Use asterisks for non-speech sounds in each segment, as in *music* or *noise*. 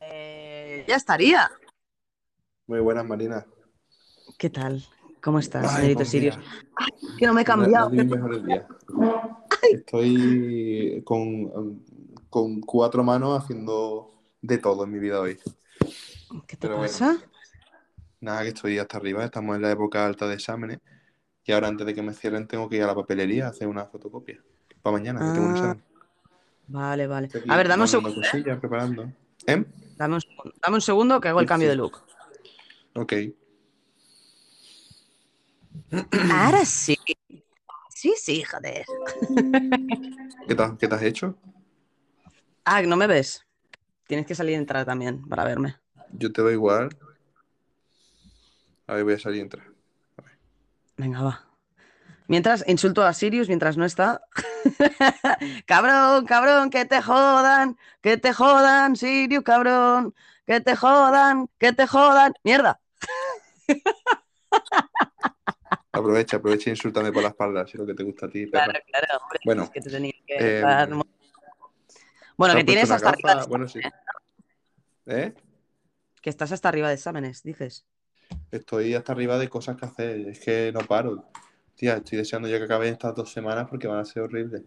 Eh, ya estaría. Muy buenas, Marina. ¿Qué tal? ¿Cómo estás, Ay, señorito Sirius? Ay, que no me he no- no cambiado. Estoy con, con cuatro manos haciendo de todo en mi vida hoy. ¿Qué te Pero bueno. pasa? Nada, que estoy hasta arriba, estamos en la época alta de exámenes y ahora antes de que me cierren tengo que ir a la papelería a hacer una fotocopia. Para mañana, que tengo un Ah, examen. Vale, vale. Estoy A ver, dame un segundo. ¿eh? cosillas, preparando. ¿Eh? Dame un segundo, dame un segundo que hago el cambio de look. Ok. Ahora sí. Sí, sí, joder. ¿Qué te, qué te has hecho? Ah, ¿no me ves? Tienes que salir y entrar también para verme. Yo te veo igual. A ver, voy a salir y entrar. Venga, va. Mientras insulto a Sirius mientras no está. *laughs* cabrón, cabrón, que te jodan, que te jodan, Sirius, cabrón, que te jodan, que te jodan. Mierda. *laughs* Aprovecha, aprovecha y insúltame por la espalda, si es lo que te gusta a ti, perra. Claro, claro, hombre. Bueno, es que te tenía que eh, dar- Bueno, ¿te que tienes hasta arriba de? Bueno, sí. ¿Eh? Que estás hasta arriba de exámenes, dices. Estoy hasta arriba de cosas que hacer. Es que no paro. Tía, estoy deseando ya que acaben estas dos semanas porque van a ser horribles.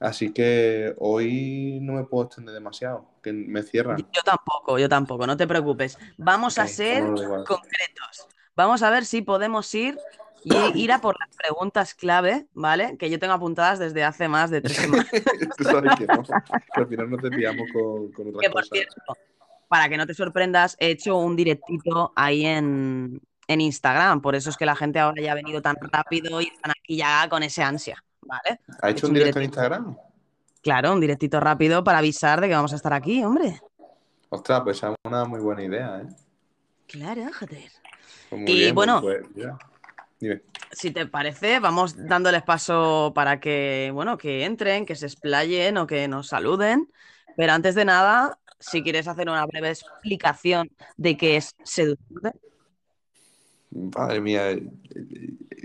Así que hoy no me puedo extender demasiado, que me cierran. Yo tampoco, yo tampoco, no te preocupes. Vamos a Ok, ser vámonos igual. concretos. Vamos a ver si podemos ir y ir a por las preguntas clave, ¿vale? Que yo tengo apuntadas desde hace más de tres *laughs* semanas. Tú sabes que no. Que al final nos desviamos con, con otras Que por cosas. cierto, para que no te sorprendas, he hecho un directito ahí en, en Instagram. Por eso es que la gente ahora ya ha venido tan rápido y están aquí ya con ese ansia, ¿vale? ¿Ha He hecho un directo en Instagram? Claro, un directito rápido para avisar de que vamos a estar aquí, hombre. Ostras, pues es una muy buena idea, ¿eh? Claro, joder. Pues Y bien, bueno. pues. Dime. Si te parece, vamos dándoles paso para que, bueno, que entren, que se explayen o que nos saluden. Pero antes de nada, si quieres hacer una breve explicación de qué es seducirte. Madre mía, eh,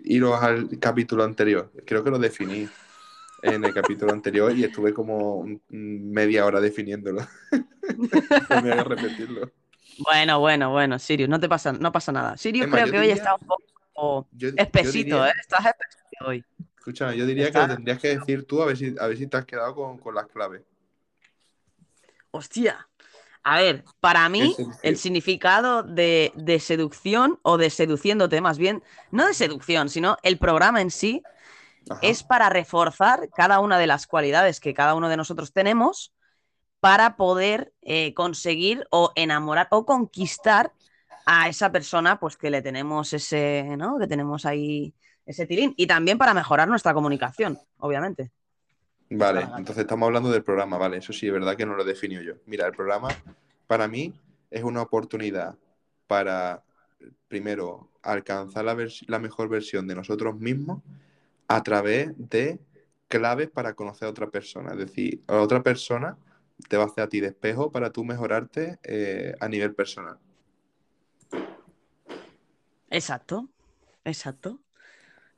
iros al capítulo anterior. Creo que lo definí en el capítulo anterior y estuve como media hora definiéndolo. no me hagas repetirlo. Bueno, bueno, bueno, Sirius, no te pasa, no pasa nada. Sirius creo que hoy está un poco Yo, yo espesito, diría- ¿eh? Estás espesito hoy. Escúchame, yo diría que lo tendrías que decir tú a ver si, a ver si te has quedado con, con las claves. Hostia. A ver, para mí, el significado de, de seducción o de seduciéndote, más bien, no de seducción, sino el programa en sí, Ajá. es para reforzar cada una de las cualidades que cada uno de nosotros tenemos para poder eh, conseguir o enamorar o conquistar a esa persona, pues que le tenemos ese, ¿no? Que tenemos ahí ese tilín. Y también para mejorar nuestra comunicación, obviamente. Vale, entonces estamos hablando del programa, vale, eso sí, es verdad que no lo definido yo. Mira, el programa para mí es una oportunidad para, primero, alcanzar la mejor versión de nosotros mismos a través de claves para conocer a otra persona. Es decir, a otra persona te va a hacer a ti de espejo para tú mejorarte eh, a nivel personal. Exacto, exacto.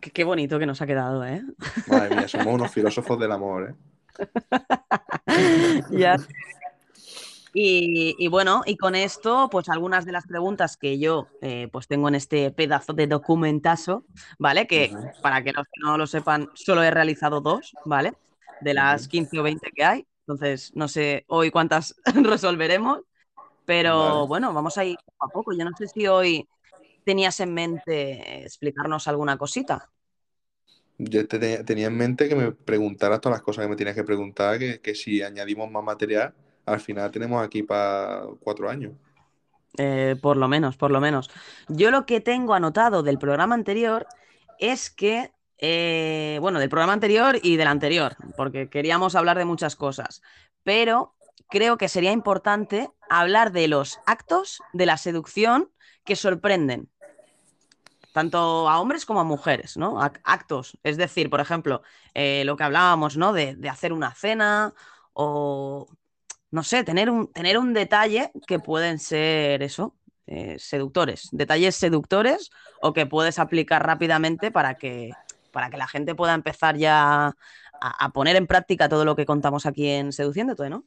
Qué, qué bonito que nos ha quedado, ¿eh? *laughs* Madre mía, somos unos filósofos del amor, ¿eh? *laughs* Ya. Y, y bueno, y con esto, pues algunas de las preguntas que yo eh, pues tengo en este pedazo de documentazo, ¿vale? Que para que los que no lo sepan, solo he realizado dos, ¿vale? De las Ujú. 15 o 20 que hay. Entonces, no sé hoy cuántas *laughs* resolveremos, pero Vale. bueno, vamos a ir poco a poco. Yo no sé si hoy tenías en mente explicarnos alguna cosita. Yo te- te- tenía en mente que me preguntaras todas las cosas que me tienes que preguntar, que, que si añadimos más material, al final tenemos aquí para cuatro años. Eh, por lo menos, por lo menos. Yo lo que tengo anotado del programa anterior es que, eh, bueno, del programa anterior y del anterior, porque queríamos hablar de muchas cosas, pero creo que sería importante hablar de los actos de la seducción que sorprenden, tanto a hombres como a mujeres, ¿no? Ac- Actos, es decir, por ejemplo, eh, lo que hablábamos, ¿no? De, hacer una cena o, no sé, tener un, tener un detalle que pueden ser eso, eh, seductores, detalles seductores o que puedes aplicar rápidamente para que, para que la gente pueda empezar ya a, poner en práctica todo lo que contamos aquí en Seduciéndote, ¿no?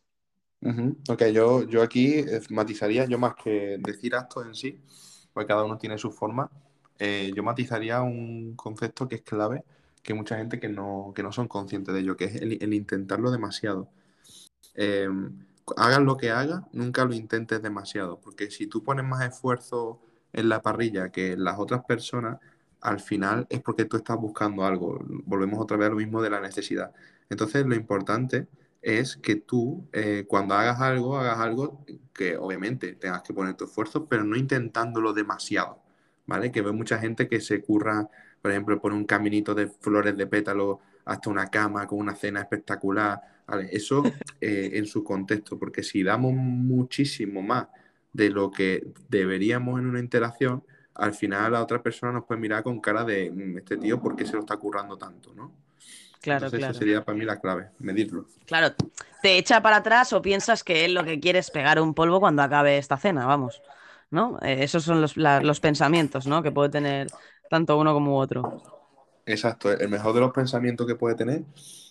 Ok, yo, yo aquí eh, matizaría, yo más que decir actos en sí, porque cada uno tiene su forma, eh, yo matizaría un concepto que es clave, que hay mucha gente que no, que no son conscientes de ello, que es el, intentarlo demasiado. Eh, hagas lo que hagas, nunca lo intentes demasiado, porque si tú pones más esfuerzo en la parrilla que las otras personas, al final es porque tú estás buscando algo. Volvemos otra vez a lo mismo de la necesidad. Entonces, lo importante es que tú, eh, cuando hagas algo, hagas algo que obviamente tengas que poner tu esfuerzo, pero no intentándolo demasiado, ¿vale? Que veo mucha gente que se curra, por ejemplo, pone un caminito de flores de pétalo hasta una cama con una cena espectacular, ¿vale? Eso *laughs* eh, en su contexto, porque si damos muchísimo más de lo que deberíamos en una interacción, al final la otra persona nos puede mirar con cara de mm, este tío, ¿por qué se lo está currando tanto, no? Claro, claro. Esa sería para mí la clave, medirlo. Claro, te echa para atrás o piensas que él lo que quiere es pegar un polvo cuando acabe esta cena, vamos. ¿No? Eh, esos son los, los, pensamientos, ¿no? Que puede tener tanto uno como otro. Exacto, el mejor de los pensamientos que puede tener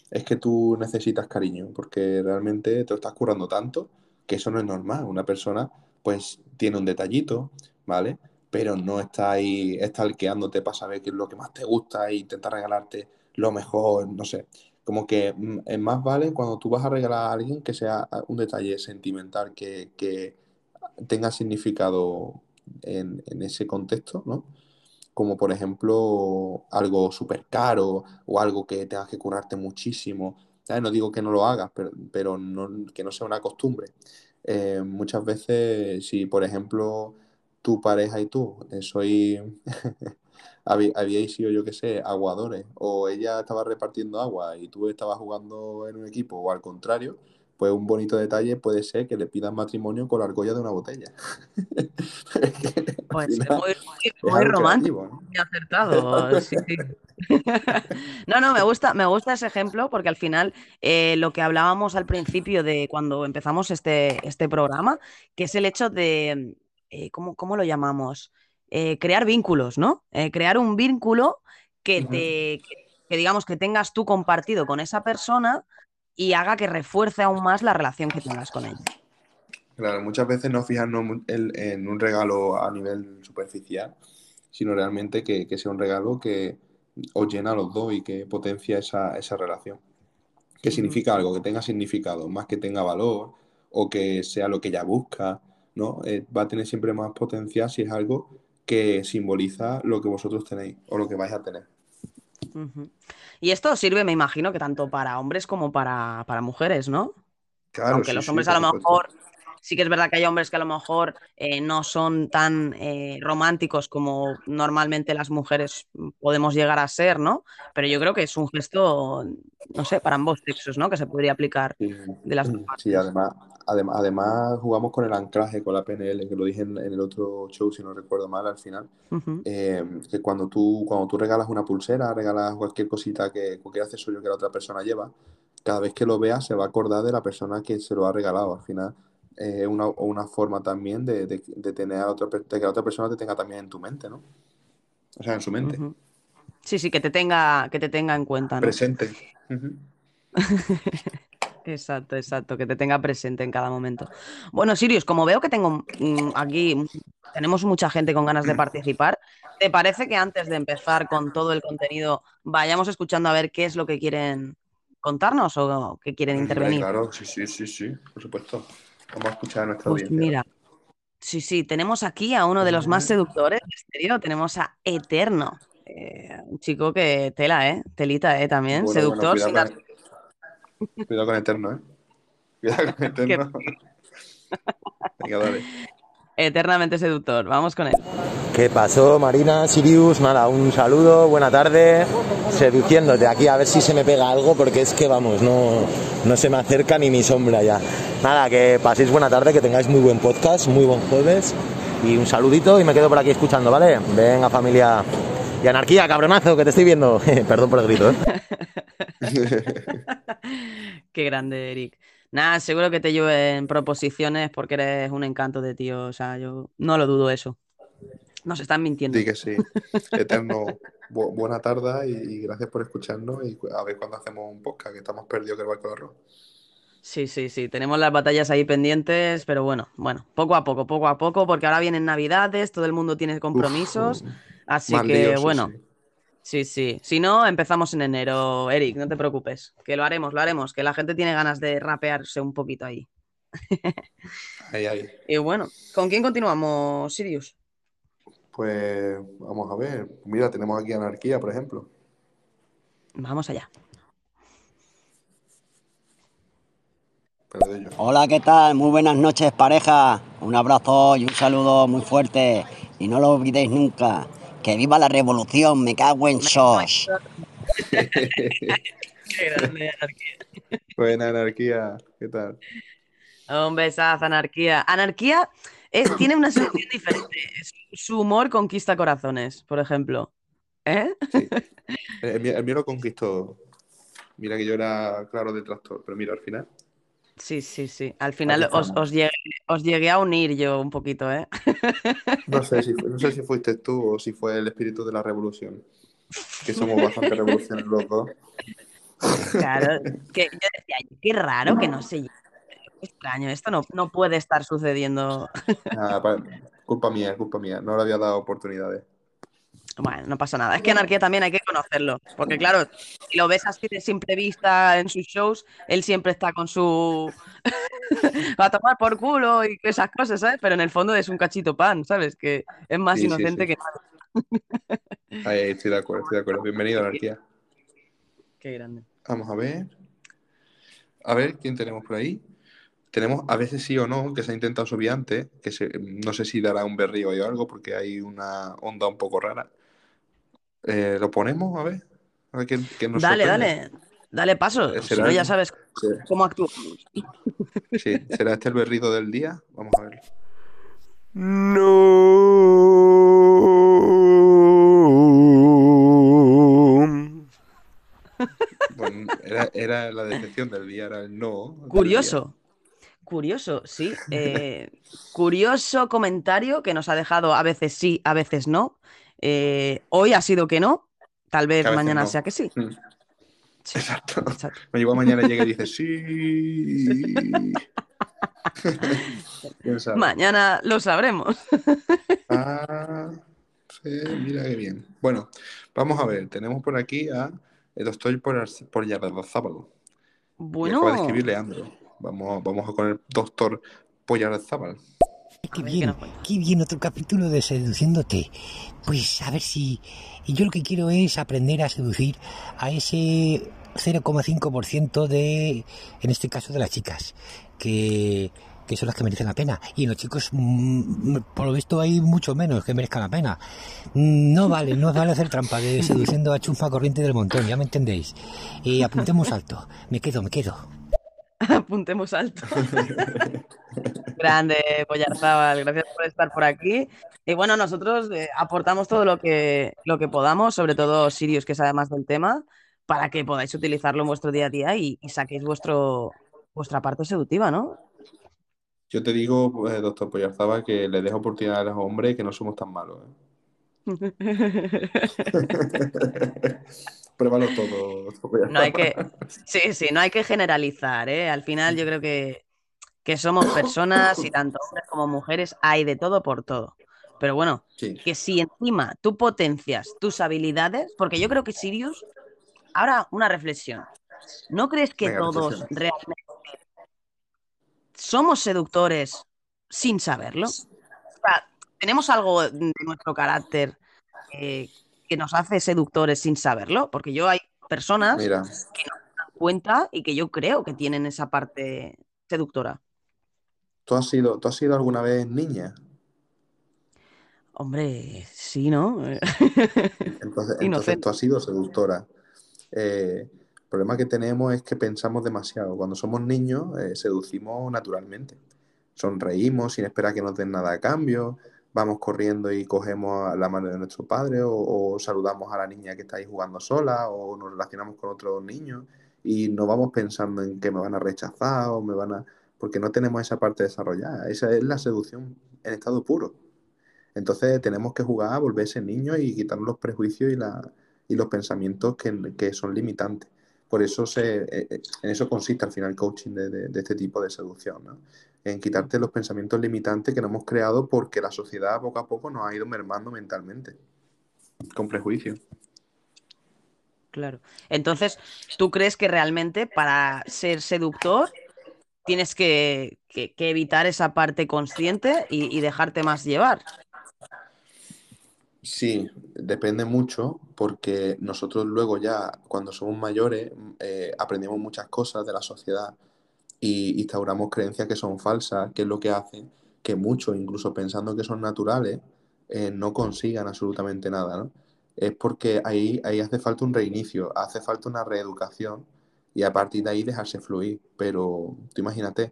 es que tú necesitas cariño, porque realmente te lo estás curando tanto que eso no es normal. Una persona, pues, tiene un detallito, ¿vale? Pero no está ahí estalqueándote para saber qué es lo que más te gusta e intentar regalarte lo mejor, no sé. Como que mm, es más vale cuando tú vas a regalar a alguien que sea un detalle sentimental que, tenga significado en, ese contexto, ¿no? Como por ejemplo algo súper caro o algo que tengas que curarte muchísimo. No digo que no lo hagas, pero, pero que no sea una costumbre. Eh, muchas veces, si por ejemplo tu pareja y tú eh, sois *laughs* habíais sido, yo qué sé, aguadores, o ella estaba repartiendo agua y tú estabas jugando en un equipo, o al contrario, pues un bonito detalle puede ser que le pidas matrimonio con la argolla de una botella. pues *laughs* muy, romántico, muy acertado. *laughs* no, no, me gusta, me gusta ese ejemplo porque al final eh, lo que hablábamos al principio de cuando empezamos este, este programa, que es el hecho de, eh, ¿cómo, ¿cómo, lo llamamos? Eh, crear vínculos, ¿no? Crear un vínculo que te, que, digamos, que tengas tú compartido con esa persona y haga que refuerce aún más la relación que tengas con ella. Claro, muchas veces no fijarnos en un regalo a nivel superficial, sino realmente que, sea un regalo que os llena a los dos y que potencia esa, relación. Que significa algo, que tenga significado, más que tenga valor o que sea lo que ella busca, ¿no? Eh, va a tener siempre más potencia si es algo que simboliza lo que vosotros tenéis o lo que vais a tener. Y esto sirve, me imagino, que tanto para hombres como para, mujeres, ¿no? Claro, Aunque los hombres a lo mejor, sí que es verdad que hay hombres que a lo mejor eh, no son tan eh, románticos como normalmente las mujeres podemos llegar a ser, ¿no? Pero yo creo que es un gesto, no sé, para ambos sexos, ¿no? Que se podría aplicar de las dos partes. Sí, además, Además, jugamos con el anclaje, con la PNL, que lo dije en, el otro show, si no recuerdo mal, al final. Eh, que cuando tú, cuando tú regalas una pulsera, regalas cualquier cosita, que cualquier accesorio que la otra persona lleva, cada vez que lo vea se va a acordar de la persona que se lo ha regalado. Al final, es eh, una, una, forma también de, tener a otra, que la otra persona te tenga también en tu mente, ¿no? O sea, en su mente. Sí, sí, que te tenga, que te tenga en cuenta. Presente. *laughs* Exacto, exacto, que te tenga presente en cada momento. Bueno, Sirius, como veo que tengo mm, aquí, tenemos mucha gente con ganas de *clears throat* participar, ¿te parece que antes de empezar con todo el contenido vayamos escuchando a ver qué es lo que quieren contarnos o qué quieren intervenir? Claro, sí, sí, sí, sí, por supuesto. Vamos a escuchar a nuestra pues Mira, sí, sí, tenemos aquí a uno de los más seductores de tenemos a Eterno. Eh, un chico que tela, ¿eh? Telita, ¿eh? También, seductor. Cuidado con Eterno, ¿eh? Cuidado con *laughs* Eterno. *laughs* Venga, dale. Eternamente seductor. Vamos con él. ¿Qué pasó, Marina, Sirius? Nada, un saludo, buena tarde. Seduciéndote aquí a ver si se me pega algo, porque es que vamos, no, no se me acerca ni mi sombra ya. Nada, que paséis buena tarde, que tengáis muy buen podcast, muy buen jueves. Y un saludito y me quedo por aquí escuchando, ¿vale? Venga, familia. Y anarquía, cabronazo, que te estoy viendo. *laughs* Perdón por el grito, ¿eh? *laughs* *laughs* Qué grande, Eric. Nada, seguro que te en proposiciones porque eres un encanto de tío. O sea, yo no lo dudo eso. Nos están mintiendo. Sí, que sí. Eterno, *laughs* buena tarde y, gracias por escucharnos. Y a ver cuando hacemos un podcast, que estamos perdidos que el barco de arroz. Sí, sí, sí, tenemos las batallas ahí pendientes, pero bueno, bueno, poco a poco, poco a poco, porque ahora vienen Navidades, todo el mundo tiene compromisos, Uf, así que bueno, sí. Sí, sí. Si no, empezamos en enero, Eric, no te preocupes, que lo haremos, lo haremos, que la gente tiene ganas de rapearse un poquito ahí. *laughs* Ahí, ahí. Y bueno, ¿con quién continuamos, Sirius? Pues vamos a ver. Mira, tenemos aquí anarquía, por ejemplo. Vamos allá. Hola, ¿qué tal? Muy buenas noches, pareja. Un abrazo y un saludo muy fuerte. Y no lo olvidéis nunca. Que viva la revolución, me cago en sos. *laughs* Qué grande, anarquía. Buena anarquía, ¿qué tal? Un besazo, anarquía. Anarquía es, tiene una selección diferente. Su- humor conquista corazones, por ejemplo. ¿Eh? Sí. *laughs* El, mío- el mío lo conquistó. Mira que yo era claro detractor, pero mira, al final. Sí, sí, sí. Al final os, os llegué, os llegué a unir yo un poquito, ¿eh? No sé si, *laughs* no sé si fuiste tú o si fue el espíritu de la revolución. Que somos bastante revolucionarios los dos. Claro, *laughs* que yo decía, qué raro que no se lleve. Qué extraño, esto no, no puede estar sucediendo. Nada, pa- culpa mía, culpa mía. No le había dado oportunidades. Bueno, no pasa nada. Es que Anarquía también hay que conocerlo. Porque, claro, si lo ves así de simple vista en sus shows, él siempre está con su. Va *laughs* a tomar por culo y esas cosas, ¿sabes? Pero en el fondo es un cachito pan, ¿sabes? Que es más Sí, sí, inocente sí. que nada. Ahí, ahí, estoy de acuerdo, estoy de acuerdo. Bienvenido, anarquía. Qué grande. Vamos a ver. A ver, ¿quién tenemos por ahí? Tenemos a veces sí o no, que se ha intentado subir antes, que se- no sé si dará un berrío o algo, porque hay una onda un poco rara. Eh, ¿lo ponemos? A ver. A ver quién, quién nos Dale, sorprende. dale. Dale paso. Eh, Si no, ya sabes Sí, cómo actúa. sí, ¿será este el berrido del día? Vamos a ver. Bueno, era, era la decepción del día, era el no. Curioso. Curioso, sí. Eh, curioso comentario que nos ha dejado a veces sí, a veces no. Eh, hoy ha sido que no. Tal vez a mañana no. sea que sí. Mm, Sí, Exacto. exacto. Me igual mañana llega y dice, *laughs* sí. Mañana lo sabremos. *laughs* Ah, sí, mira qué bien. Bueno, vamos a ver. Tenemos por aquí a el doctor Pollarzábal. Y Bueno, acaba de escribir Leandro. Vamos, vamos con el doctor Pollarzábal. Qué A ver, ¿qué bien, qué bien otro capítulo de seduciéndote. Pues a ver si... Y yo lo que quiero es aprender a seducir a ese 0,5% de, en este caso, de las chicas, que, que son las que merecen la pena. Y en los chicos, mm, por lo visto, hay mucho menos que merezcan la pena. Mm, No vale, no vale hacer trampa de seduciendo a chunfa corriente del montón, ya me entendéis. Y apuntemos alto. Me quedo, me quedo. *laughs* apuntemos alto. *laughs* Grande, Pollarzábal, gracias por estar por aquí. Y bueno, nosotros eh, aportamos todo lo que, lo que podamos, sobre todo Sirius, que sabe más del tema, para que podáis utilizarlo en vuestro día a día y, y saquéis vuestro, vuestra parte seductiva, ¿no? Yo te digo, eh, doctor Pollarzábal, que le dejo oportunidad a los hombres que no somos tan malos. ¿eh? *laughs* Pruébalo todo, doctor. No hay que, sí, sí, no hay que generalizar, ¿eh? Al final yo creo que, que somos *coughs* personas y tanto hombres como mujeres hay de todo por todo. Pero bueno, Sí, que si encima tú potencias tus habilidades, porque yo creo que Sirius, ahora una reflexión, ¿no crees que Venga, todos realmente somos seductores sin saberlo? O sea, tenemos algo de nuestro carácter eh, que nos hace seductores sin saberlo, porque yo hay personas mira, que no se dan cuenta y que yo creo que tienen esa parte seductora. ¿Tú has sido, tú has sido alguna vez niña? Hombre, sí, ¿no? *laughs* Entonces, entonces tú has sido seductora. Eh, el problema que tenemos es que pensamos demasiado. Cuando somos niños, eh, seducimos naturalmente. Sonreímos sin esperar que nos den nada a cambio. Vamos corriendo y cogemos a la mano de nuestro padre o, o saludamos a la niña que está ahí jugando sola o nos relacionamos con otros niños y no vamos pensando en que me van a rechazar o me van a... porque no tenemos esa parte desarrollada. Esa es la seducción en estado puro. Entonces tenemos que jugar a volverse niños y quitarnos los prejuicios y, la, y los pensamientos que, que son limitantes. Por eso se, eh, eh, en eso consiste al final el coaching de, de, este tipo de seducción, ¿no? En quitarte los pensamientos limitantes que nos hemos creado porque la sociedad poco a poco nos ha ido mermando mentalmente, con prejuicio. Claro. Entonces, ¿tú crees que realmente para ser seductor tienes que, que, evitar esa parte consciente y, dejarte más llevar? Sí, depende mucho porque nosotros luego ya cuando somos mayores eh, aprendemos muchas cosas de la sociedad y instauramos creencias que son falsas, que es lo que hace que muchos, incluso pensando que son naturales, eh, no consigan absolutamente nada. Es porque ahí, ahí hace falta un reinicio, hace falta una reeducación y a partir de ahí dejarse fluir. Pero tú imagínate,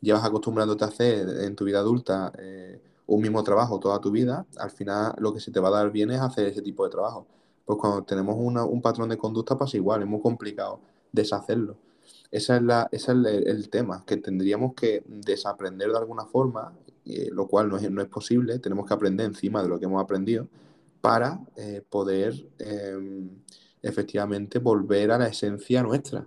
llevas acostumbrándote a hacer en tu vida adulta eh, un mismo trabajo toda tu vida, al final lo que se te va a dar bien es hacer ese tipo de trabajo. Pues cuando tenemos un patrón de conducta pasa igual, es muy complicado deshacerlo. Esa es la, ese es el, tema, que tendríamos que desaprender de alguna forma, lo cual no es, no es, posible, tenemos que aprender encima de lo que hemos aprendido para eh, poder em, efectivamente volver a la esencia nuestra.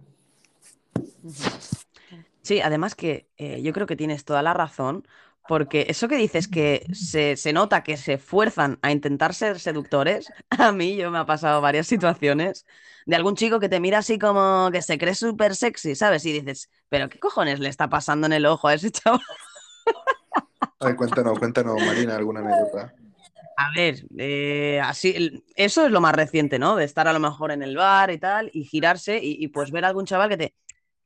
Sí, además que eh, yo creo que tienes toda la razón, porque eso que dices que se, nota que se esfuerzan a intentar ser seductores, *laughs* a mí yo me ha pasado varias situaciones de algún chico que te mira así como que se cree súper sexy, ¿sabes? Y dices, pero ¿qué cojones le está pasando en el ojo a ese chaval? *laughs* A ver, cuéntanos, cuéntanos, Marina, alguna anécdota. A ver, eh, así, eso es lo más reciente, ¿no? De estar a lo mejor en el bar y tal, y girarse y, y pues ver a algún chaval que te,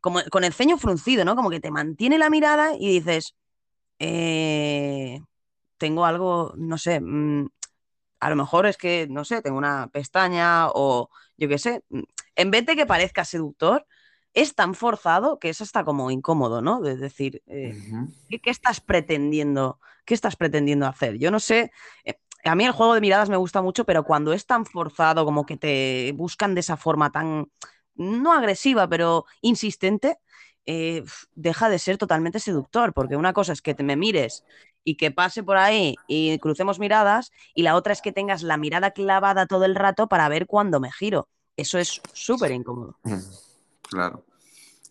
como con el ceño fruncido, ¿no? Como que te mantiene la mirada y dices, eh, tengo algo, no sé, mm, a lo mejor es que, no sé, tengo una pestaña o yo qué sé, mm, en vez de que parezca seductor, es tan forzado que eso está como incómodo, ¿no? De decir, eh, ¿qué, estás pretendiendo? ¿Qué estás pretendiendo hacer? Yo no sé, eh, a mí el juego de miradas me gusta mucho, pero cuando es tan forzado, como que te buscan de esa forma tan, no agresiva, pero insistente, eh, deja de ser totalmente seductor, porque una cosa es que te me mires y que pase por ahí y crucemos miradas, y la otra es que tengas la mirada clavada todo el rato para ver cuándo me giro. Eso es súper incómodo. Claro.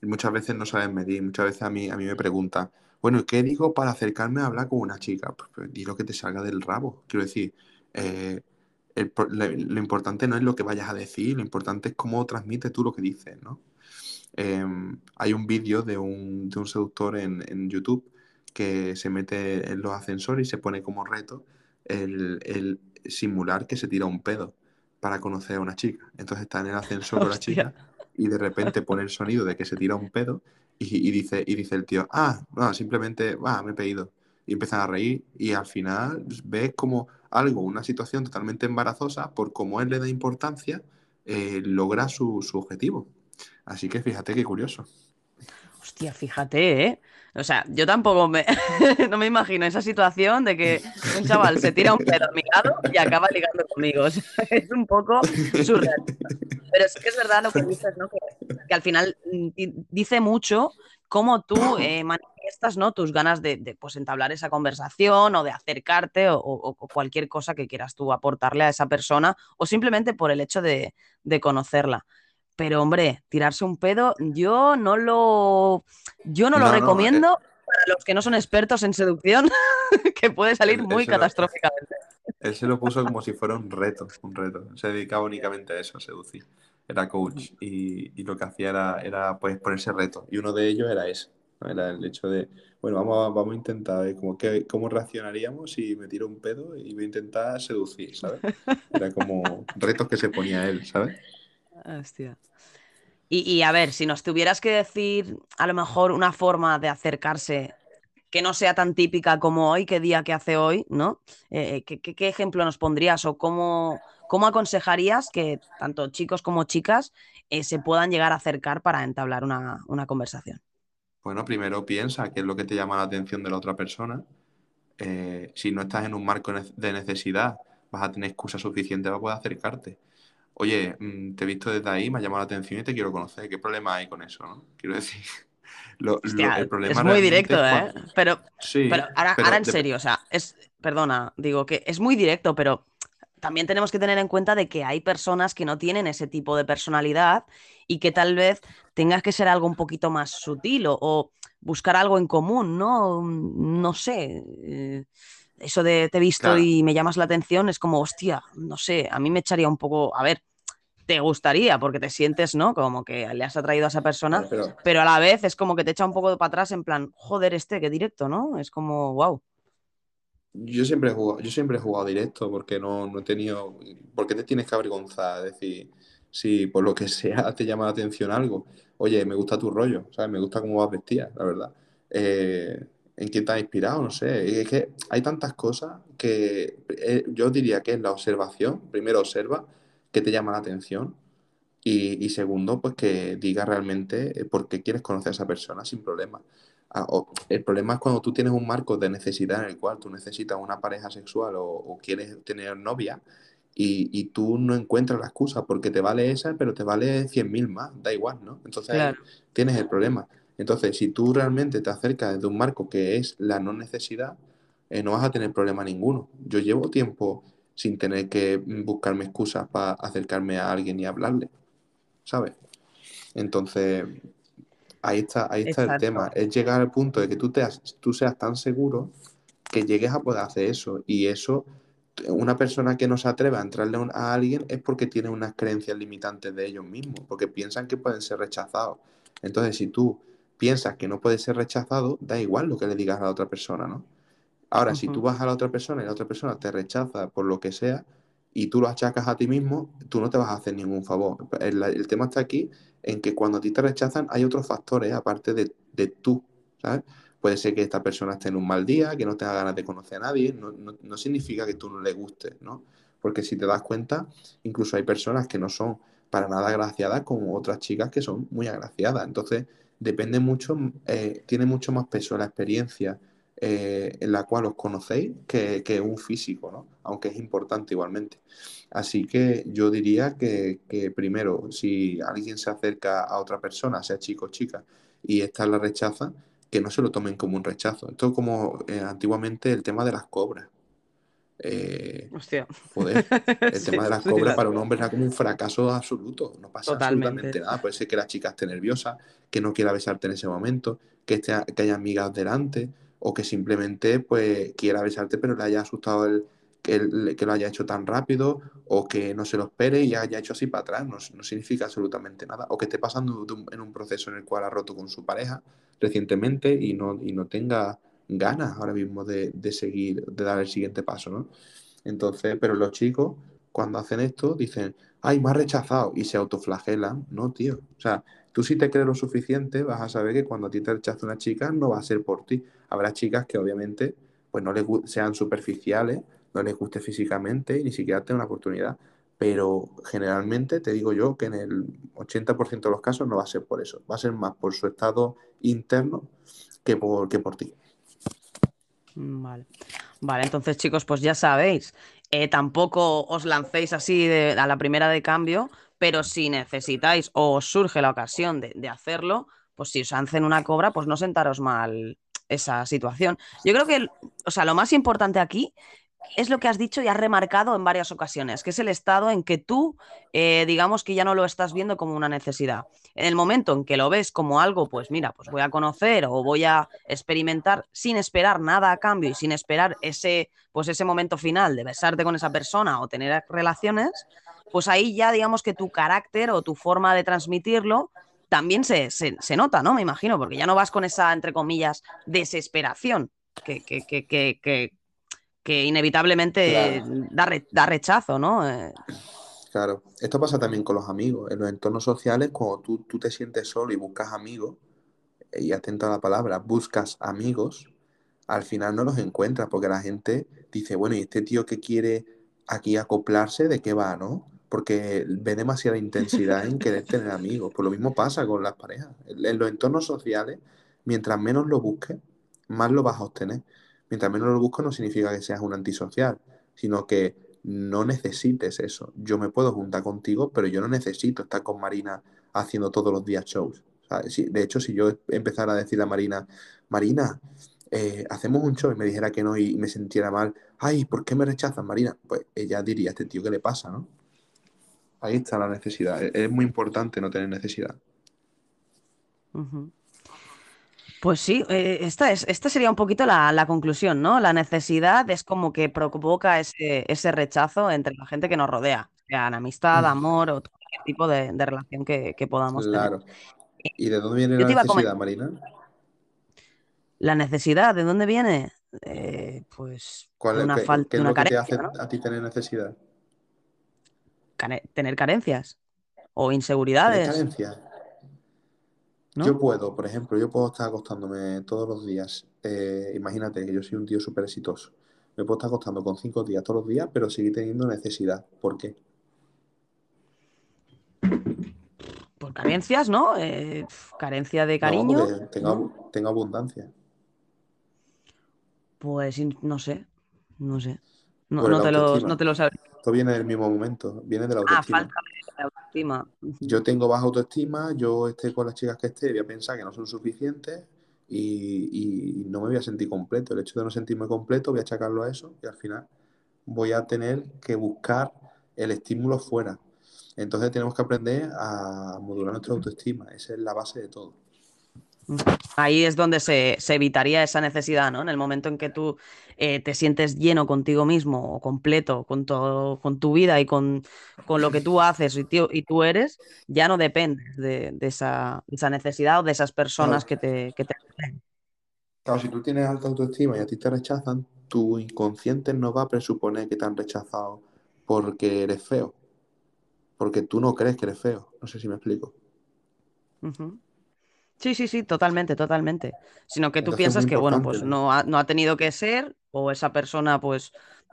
Y muchas veces no sabes medir, muchas veces a mí, a mí me preguntan, bueno, ¿qué digo para acercarme a hablar con una chica? Pues, pues lo que te salga del rabo. Quiero decir, eh, lo importante no es lo que vayas a decir, lo importante es cómo transmites tú lo que dices, ¿no? Em, hay un vídeo de un, de un seductor en, en, YouTube que se mete en los ascensores y se pone como reto el, el, simular que se tira un pedo para conocer a una chica. Entonces está en el *laughs* ascensor con la chica y de repente pone el sonido de que se tira un pedo y, y dice, y dice el tío, ah, no, simplemente, ah, me he pedido. Y empiezan a reír y al final ves como algo, una situación totalmente embarazosa, por cómo él le da importancia, eh, logra su, su objetivo. Así que fíjate qué curioso. Hostia, fíjate, ¿eh? O sea, yo tampoco me, *laughs* no me imagino esa situación de que un chaval se tira un pedo a mi lado y acaba ligando conmigo. *laughs* es un poco surreal. Pero es que es verdad lo que dices, ¿no? Que, al final mm, dice mucho cómo tú *clears throat* eh, manifiestas, ¿no? Tus ganas de, pues, entablar esa conversación o de acercarte o, o, cualquier cosa que quieras tú aportarle a esa persona o simplemente por el hecho de, de conocerla. Pero hombre, tirarse un pedo, yo no lo, yo no, lo recomiendo eh. para los que no son expertos en seducción, *laughs* que puede salir muy catastróficamente. él se lo puso como si fuera un reto, un reto. Se dedicaba únicamente a eso, a seducir. Era coach y, y lo que hacía era, era, pues ponerse reto. Y uno de ellos era ese. Era el hecho de, bueno, vamos a, vamos a intentar, eh, como que, cómo reaccionaríamos si me tiro un pedo y voy a intentar seducir, ¿sabes? Era como retos que se ponía él, ¿sabes? Hostia. Y, a ver, si nos tuvieras que decir a lo mejor una forma de acercarse que no sea tan típica como hoy, qué día que hace hoy, ¿no? Eh, ¿qué, ejemplo nos pondrías o cómo, cómo aconsejarías que tanto chicos como chicas eh, se puedan llegar a acercar para entablar una, una, conversación? Bueno, primero piensa qué es lo que te llama la atención de la otra persona. Eh, si no estás en un marco de necesidad, vas a tener excusa suficiente para poder acercarte oye, mm, te he visto desde ahí, me ha llamado la atención y te quiero conocer. ¿Qué problema hay con eso? ¿no? Quiero decir, *laughs* lo, el problema es muy directo, ¿eh? Pero, pero, ahora, en serio, o sea, es, perdona, digo que es muy directo, pero también tenemos que tener en cuenta de que hay personas que no tienen ese tipo de personalidad y que tal vez tengas que ser algo un poquito más sutil o, buscar algo en común, ¿no? No sé. Eh, eso de te he visto y me llamas la atención es como, hostia, no sé, a mí me echaría un poco, a ver, te gustaría porque te sientes, ¿no? Como que le has atraído a esa persona, pero, a la vez es como que te echa un poco para atrás en plan, joder, este, qué directo, ¿no? Es como, wow. Yo siempre he jugado, yo siempre he jugado directo porque no, no he tenido, porque te tienes que avergonzar, es decir, si por lo que sea *laughs* te llama la atención algo, oye, me gusta tu rollo, ¿sabes? Me gusta cómo vas vestida, la verdad. Eh, ¿En quién te inspirado? No sé. Es que hay tantas cosas que eh, yo diría que es la observación. Primero observa qué te llama la atención y, segundo, pues que diga realmente eh, por qué quieres conocer a esa persona sin problema. Ah, el problema es cuando tú tienes un marco de necesidad en el cual tú necesitas una pareja sexual o quieres tener novia y, tú no encuentras la excusa porque te vale esa, pero te vale 100.000 más, da igual, ¿no? Entonces tienes el problema. Entonces, si tú realmente te acercas de un marco que es la no necesidad, eh, no vas a tener problema ninguno. Yo llevo tiempo sin tener que buscarme excusas para acercarme a alguien y hablarle, ¿sabes? Entonces, ahí está, ahí está el tema. Es llegar al punto de que tú, te, tú seas tan seguro que llegues a poder hacer eso. Y eso una persona que no se atreve a entrarle a alguien es porque tiene unas creencias limitantes de ellos mismos, porque piensan que pueden ser rechazados. Entonces, si tú piensas que no puedes ser rechazado, da igual lo que le digas a la otra persona, ¿no? Ahora, si tú vas a la otra persona y la otra persona te rechaza por lo que sea y tú lo achacas a ti mismo, tú no te vas a hacer ningún favor. El, tema está aquí en que cuando a ti te rechazan hay otros factores aparte de, de tú, ¿sabes? Puede ser que esta persona esté en un mal día, que no tenga ganas de conocer a nadie, no, significa que tú no le gustes, ¿no? Porque si te das cuenta, incluso hay personas que no son para nada agraciadas como otras chicas que son muy agraciadas. Entonces, depende mucho, eh, tiene mucho más peso la experiencia eh, en la cual os conocéis que, un físico, ¿no? Aunque es importante igualmente. Así que yo diría que, que, primero, si alguien se acerca a otra persona, sea chico o chica, y esta la rechaza, que no se lo tomen como un rechazo. Esto como eh, antiguamente el tema de las cobras. Eh, Hostia. Joder, el *laughs* tema de las cobras para un hombre era como un fracaso absoluto. No pasa absolutamente nada. Puede ser que la chica esté nerviosa, que no quiera besarte en ese momento, que, esté, que haya amigas delante, o que simplemente pues quiera besarte pero le haya asustado el, que, lo haya hecho tan rápido o que no se lo espere y haya hecho así para atrás. No, no significa absolutamente nada. O que esté pasando en un proceso en el cual ha roto con su pareja recientemente y no, y no tenga ganas ahora mismo de, seguir, de dar el siguiente paso, ¿no? Entonces, pero los chicos, cuando hacen esto, dicen, ay, me ha rechazado y se autoflagelan. No, tío. O sea, tú si te crees lo suficiente, vas a saber que cuando a ti te rechaza una chica, no va a ser por ti. Habrá chicas que obviamente pues no les sean superficiales no les guste físicamente y ni siquiera tenga una oportunidad. Pero generalmente te digo yo que en el 80% de los casos no va a ser por eso, va a ser más por su estado interno que por, que por ti. Vale. Vale, entonces chicos, pues ya sabéis, eh, tampoco os lancéis así a la primera de cambio, pero si necesitáis o os surge la ocasión de, hacerlo, pues si os hacen una cobra, pues no sentaros mal esa situación. Yo creo que, o sea, lo más importante aquí es lo que has dicho y has remarcado en varias ocasiones, que es el estado en que tú, eh, digamos que ya no lo estás viendo como una necesidad. En el momento en que lo ves como algo, pues mira, pues voy a conocer o voy a experimentar sin esperar nada a cambio y sin esperar ese, pues ese momento final de besarte con esa persona o tener relaciones, pues ahí ya digamos que tu carácter o tu forma de transmitirlo también se, se, nota, ¿no? Me imagino, porque ya no vas con esa, entre comillas, desesperación que, que, que, que que inevitablemente da, rechazo, ¿no? Eh, claro, esto pasa también con los amigos. En los entornos sociales, cuando tú, tú te sientes solo y buscas amigos, y atento a la palabra, buscas amigos, al final no los encuentras porque la gente dice, bueno, ¿y este tío que quiere aquí acoplarse, de qué va, no? Porque ve demasiada intensidad en querer tener amigos. Pues lo mismo pasa con las parejas. En los entornos sociales, mientras menos lo busques, más lo vas a obtener. Mientras menos lo busco no significa que seas un antisocial, sino que no necesites eso. Yo me puedo juntar contigo, pero yo no necesito estar con Marina haciendo todos los días shows. de hecho, si yo empezara a decirle a Marina, Marina, eh, hacemos un show y me dijera que no y me sintiera mal, ay, ¿por qué me rechazan, Marina? Pues ella diría, este tío, ¿qué le pasa, no? Ahí está la necesidad. Es muy importante no tener necesidad. Pues sí, eh, esta, es, esta sería un poquito la, conclusión, ¿no? La necesidad es como que provoca ese, ese rechazo entre la gente que nos rodea, sea amistad, amor o cualquier tipo de, relación que, podamos tener. ¿Y de dónde viene la necesidad, Marina? La necesidad, ¿de dónde viene? Eh, pues una falta, una carencia, te hace a ti tener necesidad? Tener carencias o inseguridades. carencias? Yo puedo, por ejemplo, yo puedo estar acostándome todos los días. Eh, imagínate que yo soy un tío súper exitoso. Me puedo estar acostando con cinco días todos los días, pero seguir teniendo necesidad. ¿Por qué? Por carencias, ¿no? Eh, carencia de cariño. tengo, tengo abundancia. Pues no sé, no sé. No, no, te, lo, no te, lo. Esto viene del mismo momento, viene de la ah, autoestima. Ah, falta de autoestima. Yo tengo baja autoestima, yo esté con las chicas que esté, voy a pensar que no son suficientes y, y, no me voy a sentir completo. El hecho de no sentirme completo, voy a achacarlo a eso y al final voy a tener que buscar el estímulo fuera. Entonces tenemos que aprender a modular nuestra autoestima, esa es la base de todo. Ahí es donde se, evitaría esa necesidad, ¿no? En el momento en que tú eh, te sientes lleno contigo mismo o completo con, todo, con tu vida y con, lo que tú haces y, y, tú eres, ya no dependes de, esa, necesidad o de esas personas que te, que te Claro, si tú tienes alta autoestima y a ti te rechazan, tu inconsciente no va a presuponer que te han rechazado porque eres feo. Porque tú no crees que eres feo. No sé si me explico. Sí, sí, sí, totalmente, totalmente. Sino que tú piensas que, bueno, pues no ha, no ha, tenido que ser, o esa persona, pues,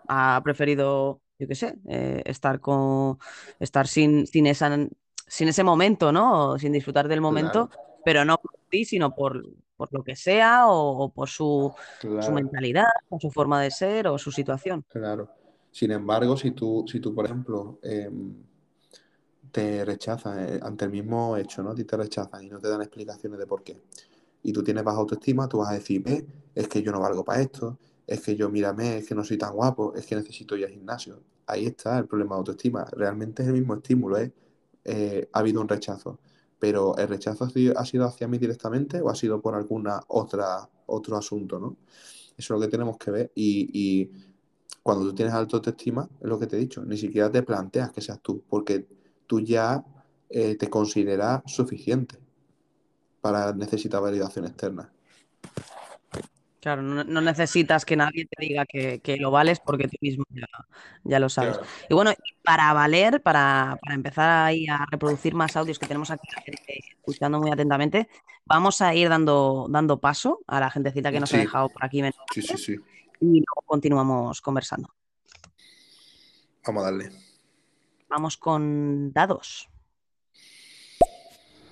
ha preferido, yo qué sé, eh, estar con, estar sin, sin, esa, sin ese momento, ¿no? Sin disfrutar del momento, pero no por ti, sino por, por lo que sea, o, por su, su, mentalidad, o su forma de ser, o su situación. Claro. Sin embargo, si tú, si tú por ejemplo, em, te rechazan eh, ante el mismo hecho, ¿no? A ti te rechazan y no te dan explicaciones de por qué. Y tú tienes baja autoestima, tú vas a decir, ve, es que yo no valgo para esto, es que yo mírame, es que no soy tan guapo, es que necesito ir al gimnasio. Ahí está el problema de autoestima. Realmente es el mismo estímulo, ¿eh? eh ha habido un rechazo. Pero el rechazo ha sido, hacia mí directamente o ha sido por alguna otra otro asunto, ¿no? Eso es lo que tenemos que ver. Y, y cuando tú tienes alta autoestima, es lo que te he dicho, ni siquiera te planteas que seas tú, porque tú ya eh, te consideras suficiente para necesitar validación externa. Claro, no, necesitas que nadie te diga que, lo vales porque tú mismo ya, lo sabes. Y bueno, para valer, para, empezar ahí a reproducir más audios que tenemos aquí escuchando muy atentamente, vamos a ir dando, dando paso a la gentecita que nos ha dejado por aquí. Sí, sí, sí. Y luego continuamos conversando. Vamos a darle. Vamos con dados.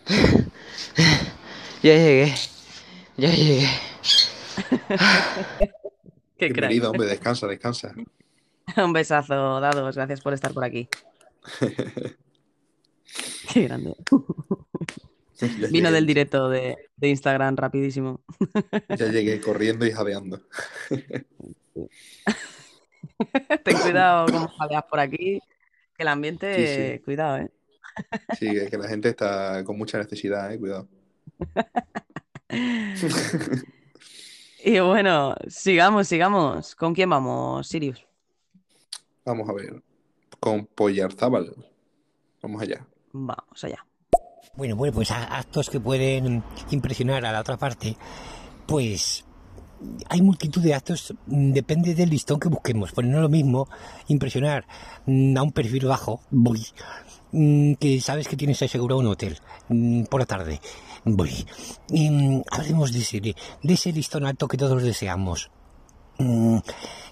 *laughs* Ya llegué. Ya llegué. *laughs* Qué Bienvenido, hombre, descansa, descansa. *laughs* Un besazo, dados. Gracias por estar por aquí. Qué grande. Vino del directo de, de, Instagram rapidísimo. Ya llegué corriendo y jadeando. Ten cuidado como jadeas por aquí. Que el ambiente, cuidado, ¿eh? Sí, que la gente está con mucha necesidad, ¿eh? Cuidado. *laughs* y bueno, sigamos, sigamos. ¿Con quién vamos, Sirius? Vamos a ver. Con Pollarzábal. Vamos allá. Vamos allá. Bueno, bueno, pues actos que pueden impresionar a la otra parte, pues hay multitud de actos, mm, depende del listón que busquemos. Pues no es lo mismo impresionar mm, a un perfil bajo, mm, que sabes que tienes asegurado un hotel por la tarde, voy. Y hablemos de ese, de ese listón alto que todos deseamos. Mm,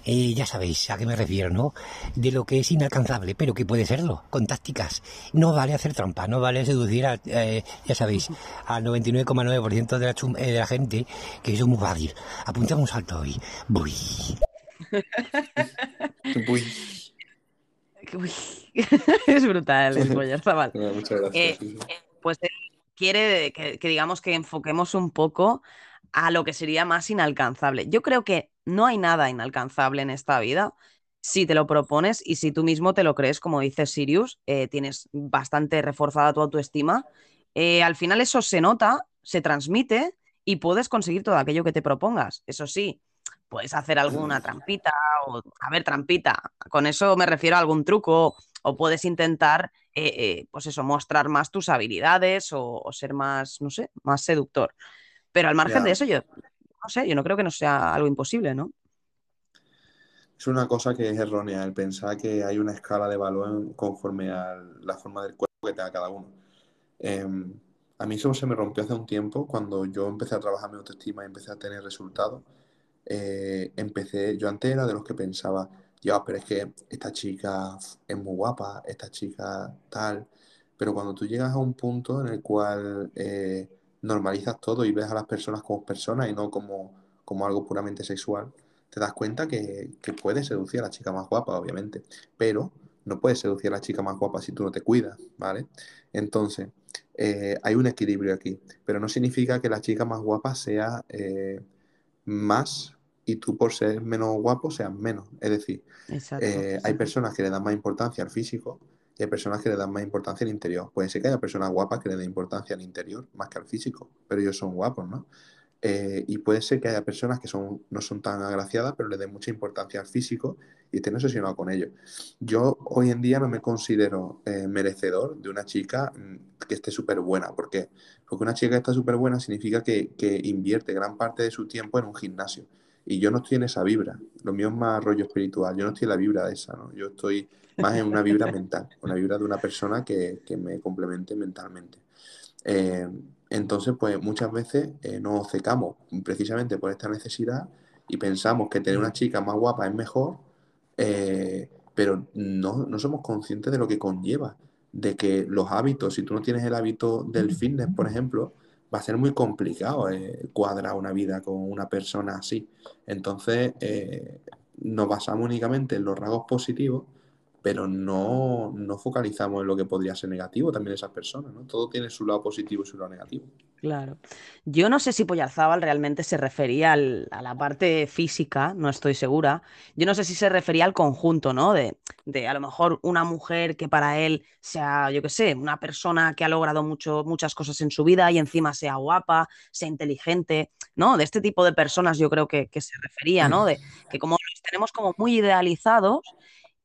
eh, ya sabéis a qué me refiero, ¿no? De lo que es inalcanzable, pero que puede serlo, con tácticas. No vale hacer trampa, no vale seducir, a, eh, ya sabéis, al 99,9% de, la eh, de la gente, que eso es muy fácil. Apuntamos un salto hoy. Voy. *laughs* *laughs* es brutal el *laughs* Muchas gracias. pues quiere que, digamos que enfoquemos un poco a lo que sería más inalcanzable. Yo creo que no hay nada inalcanzable en esta vida si te lo propones y si tú mismo te lo crees, como dice Sirius, eh, tienes bastante reforzada tu autoestima. Eh, al final eso se nota, se transmite y puedes conseguir todo aquello que te propongas. Eso sí, puedes hacer alguna trampita o, a ver, trampita, con eso me refiero a algún truco o puedes intentar, eh, eh, pues eso, mostrar más tus habilidades o, o, ser más, no sé, más seductor. Pero al margen de eso, yo no sé, yo no creo que no sea algo imposible, ¿no? Es una cosa que es errónea, el pensar que hay una escala de valor conforme a la forma del cuerpo que tenga cada uno. Em, a mí eso se me rompió hace un tiempo cuando yo empecé a trabajar mi autoestima y empecé a tener resultados. Eh, empecé, yo antes era de los que pensaba, ya, pero es que esta chica es muy guapa, esta chica tal, pero cuando tú llegas a un punto en el cual eh, normalizas todo y ves a las personas como personas y no como, como algo puramente sexual, te das cuenta que, que puedes seducir a la chica más guapa, obviamente, pero no puedes seducir a la chica más guapa si tú no te cuidas, ¿vale? Entonces, eh, hay un equilibrio aquí, pero no significa que la chica más guapa sea eh, más y tú por ser menos guapo seas menos. Es decir, Exacto. eh, hay personas que le dan más importancia al físico y hay personas que le dan más importancia al interior. Puede ser que haya personas guapas que le den importancia al interior más que al físico, pero ellos son guapos, ¿no? Eh, y puede ser que haya personas que son, no son tan agraciadas, pero le den mucha importancia al físico y estén obsesionados con ello. Yo hoy en día no me considero eh, merecedor de una chica mm, que esté súper buena. ¿Por qué? Porque una chica que está súper buena significa que, que invierte gran parte de su tiempo en un gimnasio. Y yo no estoy en esa vibra. Lo mío es más rollo espiritual. Yo no estoy en la vibra de esa, ¿no? Yo estoy más en una vibra mental, una vibra de una persona que, que me complemente mentalmente. Eh, entonces, pues muchas veces eh, nos cecamos precisamente por esta necesidad y pensamos que tener una chica más guapa es mejor, eh, pero no, no somos conscientes de lo que conlleva, de que los hábitos, si tú no tienes el hábito del fitness, por ejemplo, va a ser muy complicado eh, cuadrar una vida con una persona así. Entonces, eh, nos basamos únicamente en los rasgos positivos, pero no, no focalizamos en lo que podría ser negativo también esas personas, ¿no? Todo tiene su lado positivo y su lado negativo. Claro. Yo no sé si Poyarzábal realmente se refería al- a la parte física, no estoy segura. Yo no sé si se refería al conjunto, ¿no? De, de a lo mejor una mujer que para él sea, yo qué sé, una persona que ha logrado mucho, muchas cosas en su vida y encima sea guapa, sea inteligente, ¿no? De este tipo de personas yo creo que, que se refería, ¿no? De que como los tenemos como muy idealizados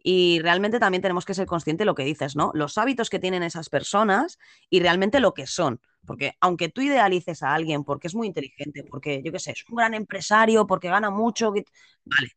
y realmente también tenemos que ser conscientes de lo que dices, ¿no? Los hábitos que tienen esas personas y realmente lo que son. Porque aunque tú idealices a alguien porque es muy inteligente, porque yo qué sé, es un gran empresario, porque gana mucho, vale.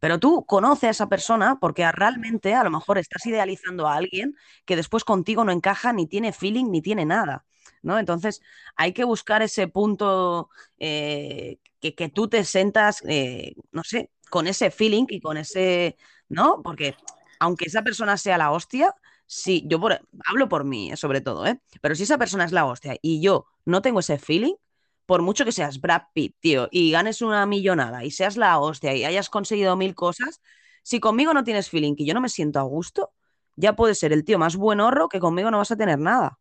Pero tú conoces a esa persona porque realmente a lo mejor estás idealizando a alguien que después contigo no encaja, ni tiene feeling, ni tiene nada, ¿no? Entonces hay que buscar ese punto eh, que, que tú te sientas, eh, no sé, con ese feeling y con ese, ¿no? Porque aunque esa persona sea la hostia, si yo por- hablo por mí, eh, sobre todo, ¿eh? Pero si esa persona es la hostia y yo no tengo ese feeling, por mucho que seas Brad Pitt, tío, y ganes una millonada y seas la hostia y hayas conseguido mil cosas, si conmigo no tienes feeling y yo no me siento a gusto, ya puedes ser el tío más buenorro que conmigo no vas a tener nada.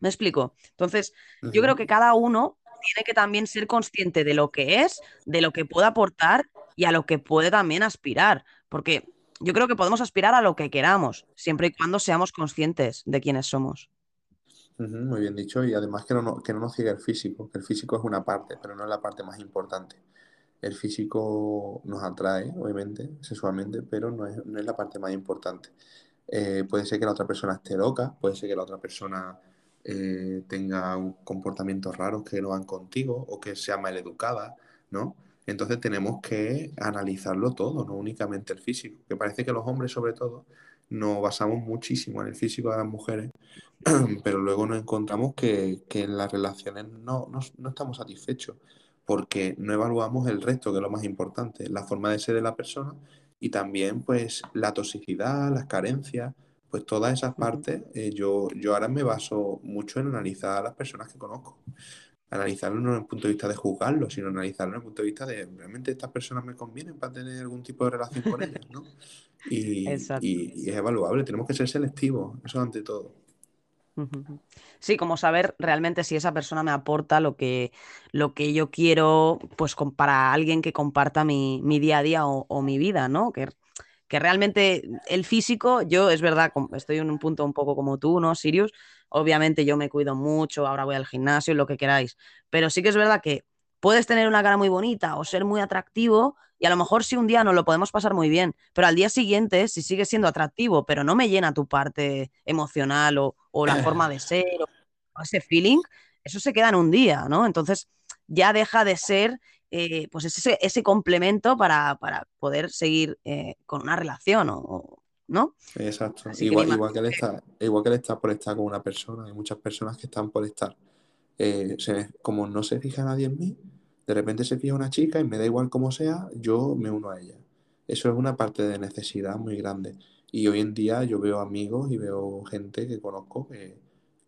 ¿Me explico? Entonces, yo creo que cada uno tiene que también ser consciente de lo que es, de lo que puede aportar y a lo que puede también aspirar, porque yo creo que podemos aspirar a lo que queramos, siempre y cuando seamos conscientes de quiénes somos. Muy bien dicho, y además que no, no- que no nos ciegue el físico, que el físico es una parte, pero no es la parte más importante. El físico nos atrae, obviamente, sexualmente, pero no es, no es la parte más importante. Eh, puede ser que la otra persona esté loca, puede ser que la otra persona eh, tenga comportamientos raros que no van contigo o que sea mal educada, ¿no? Entonces tenemos que analizarlo todo, no únicamente el físico, que parece que los hombres sobre todo nos basamos muchísimo en el físico de las mujeres *clears throat* pero luego nos encontramos que, que en las relaciones no, no, no estamos satisfechos porque no evaluamos el resto, que es lo más importante, la forma de ser de la persona y también pues la toxicidad, las carencias, pues todas esas partes, eh, yo, yo ahora me baso mucho en analizar a las personas que conozco. Analizarlo no desde el punto de vista de juzgarlo, sino analizarlo desde el punto de vista de realmente estas personas me convienen para tener algún tipo de relación con ellas, ¿no? *laughs* Y, Exacto. y- y es evaluable, tenemos que ser selectivos, eso ante todo. Sí, como saber realmente si esa persona me aporta lo que, lo que yo quiero, pues para alguien que comparta mi, mi día a día o, o mi vida, ¿no? Que, que realmente el físico, yo es verdad, estoy en un punto un poco como tú, ¿no, Sirius? Obviamente yo me cuido mucho, ahora voy al gimnasio, lo que queráis, pero sí que es verdad que puedes tener una cara muy bonita o ser muy atractivo y a lo mejor sí un día nos lo podemos pasar muy bien, pero al día siguiente, si sigues siendo atractivo, pero no me llena tu parte emocional o, o la forma de ser o ese feeling, eso se queda en un día, ¿no? Entonces ya deja de ser eh, pues ese, ese complemento para, para poder seguir eh, con una relación, o, o- ¿no? Exacto. Así que Igual, me igual que él imagino está, igual que él está por estar con una persona, hay muchas personas que están por estar. Eh, se- como no se fija nadie en mí, de repente se fija una chica y me da igual como sea, yo me uno a ella. Eso es una parte de necesidad muy grande. Y hoy en día yo veo amigos y veo gente que conozco que,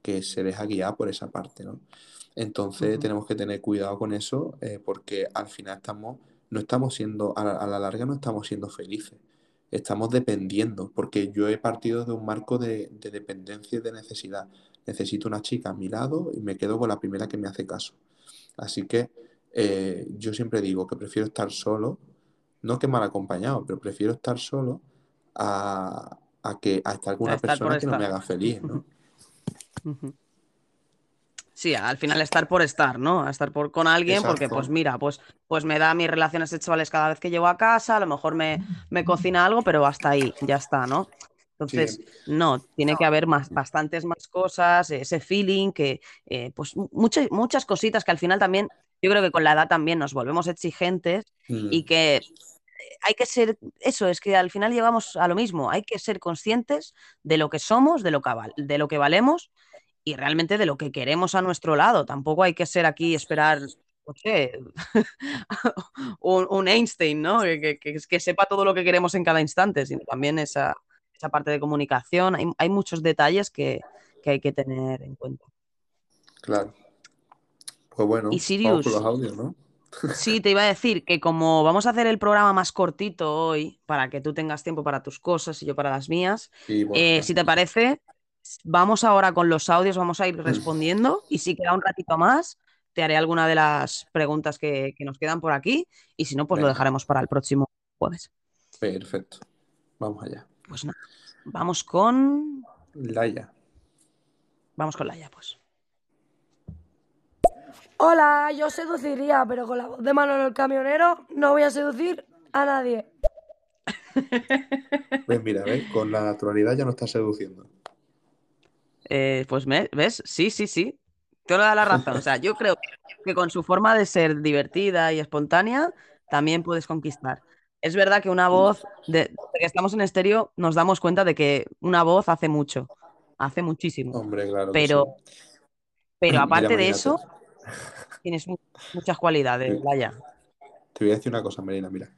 que se deja guiar por esa parte, ¿no? Entonces tenemos que tener cuidado con eso eh, porque al final estamos, no estamos siendo, a la, a la larga no estamos siendo felices. Estamos dependiendo, porque yo he partido de un marco de, de dependencia y de necesidad. Necesito una chica a mi lado y me quedo con la primera que me hace caso. Así que eh, yo siempre digo que prefiero estar solo, no que mal acompañado, pero prefiero estar solo a, a que a estar con una persona que no me haga feliz, ¿no? *laughs* Sí, al final estar por estar, ¿no? A estar por, con alguien porque, pues mira, pues, pues me da mis relaciones sexuales cada vez que llego a casa, a lo mejor me, me cocina algo, pero hasta ahí, ya está, ¿no? Entonces, Sí, no, tiene que haber más, bastantes más cosas, ese feeling, que, eh, pues mu- muchas, muchas cositas que al final también, yo creo que con la edad también nos volvemos exigentes y mm, que hay que ser, eso es que al final llegamos a lo mismo, hay que ser conscientes de lo que somos, de lo que, de lo que valemos y realmente de lo que queremos a nuestro lado. Tampoco hay que ser aquí, esperar, no sé, *laughs* un, un Einstein, ¿no? Que, que- sepa todo lo que queremos en cada instante, sino también esa, esa parte de comunicación. Hay, hay muchos detalles que, que hay que tener en cuenta. claro. Pues Y bueno, vamos con Sirius, los audios, ¿no? Sí, *laughs* te iba a decir que como vamos a hacer el programa más cortito hoy, para que tú tengas tiempo para tus cosas y yo para las mías, Sí, eh, si te parece, vamos ahora con los audios, vamos a ir respondiendo y si queda un ratito más, te haré alguna de las preguntas que, que nos quedan por aquí y si no, pues lo dejaremos para el próximo jueves. perfecto. Vamos allá. Pues nada, vamos con... Laia. Vamos con Laia, pues. Hola, yo seduciría, pero con la voz de Manolo el camionero no voy a seducir a nadie. Ves, mira, ves, con la naturalidad ya no estás seduciendo. Eh, pues me- ves, sí, sí, sí. Te da la razón. O sea, yo creo que con su forma de ser divertida y espontánea también puedes conquistar. Es verdad que una voz, de, que estamos en estéreo, nos damos cuenta de que una voz hace mucho, hace muchísimo. Hombre, claro sí. Pero, pero *clears throat* Mira, aparte de eso, tienes mu- muchas cualidades, Laia. te voy a decir una cosa, Marina, mira.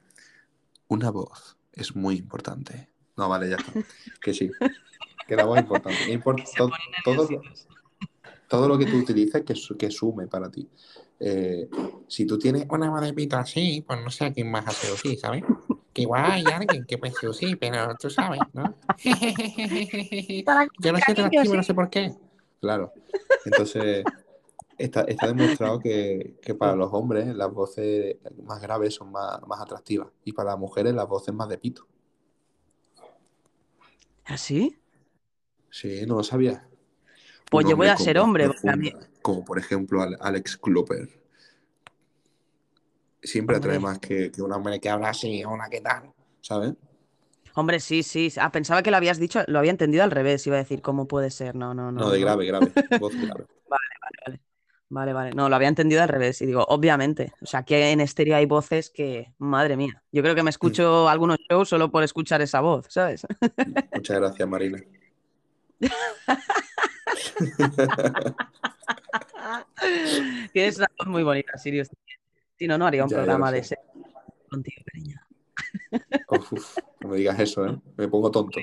Una voz es muy importante. No, vale, ya está. Que sí, *laughs* que la voz es importante. Import- to- todo, todo lo que tú utilices que, su- que sume para ti. Eh, si tú tienes una voz de pito así, pues no sé a quién vas a seducir, ¿sabes? Que igual hay alguien que puede seducir, pero tú sabes, ¿no? *laughs* Yo no soy atractivo, sí. no sé por qué. Claro. Entonces, está, está demostrado que, que para los hombres las voces más graves son más, más atractivas y para las mujeres las voces más de pito. ¿Así? Sí, no lo sabía. Pues yo voy a ser hombre, profunda, como por ejemplo Al- Alex Klopper, siempre atrae hombre, más que, que un hombre que habla así, hola, ¿qué tal? ¿Sabes? hombre, sí, sí. Ah, pensaba que lo habías dicho, lo había entendido al revés, iba a decir, ¿cómo puede ser? No, no, No, no, de no. grave, grave, *laughs* voz grave. Vale, vale, vale. Vale, vale. No, lo había entendido al revés. Y digo, obviamente. O sea, que en estéreo hay voces que, madre mía. Yo creo que me escucho algunos shows solo por escuchar esa voz, ¿sabes? Muchas gracias, Marina. *laughs* Tienes una voz muy bonita, Sirius. Si no, no haría un Ya, ya lo programa de ese contigo, cariño. Uf, no me digas eso, ¿eh? Me pongo tonto.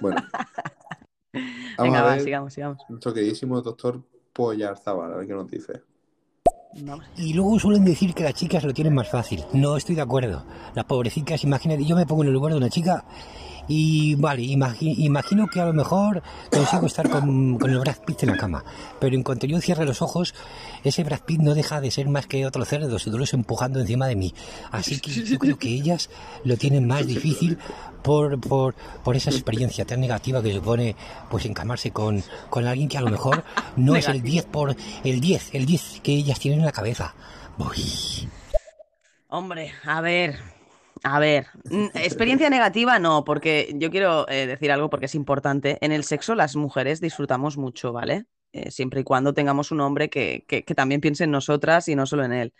Bueno, *laughs* vamos Venga, a va, ver sigamos, sigamos. nuestro queridísimo doctor Poyarzábal, a ver qué nos dice. Y luego suelen decir que las chicas lo tienen más fácil. No estoy de acuerdo. Las pobrecitas, imagínate, yo me pongo en el lugar de una chica Y vale, imagi- imagino que a lo mejor consigo estar con, con el Brad Pitt en la cama. Pero en cuanto yo cierre los ojos, ese Brad Pitt no deja de ser más que otro cerdo, seduloso empujando encima de mí. Así que yo creo que ellas lo tienen más difícil por, por, por esa experiencia tan negativa que supone pues encamarse con, con alguien que a lo mejor no es el 10 por el 10, el 10 que ellas tienen en la cabeza. Hombre, a ver, a ver. Mm, *laughs* Experiencia negativa no, porque yo quiero eh, decir algo porque es importante. En el sexo las mujeres disfrutamos mucho, ¿vale? Eh, siempre y cuando tengamos un hombre que, que- que también piense en nosotras y no solo en él.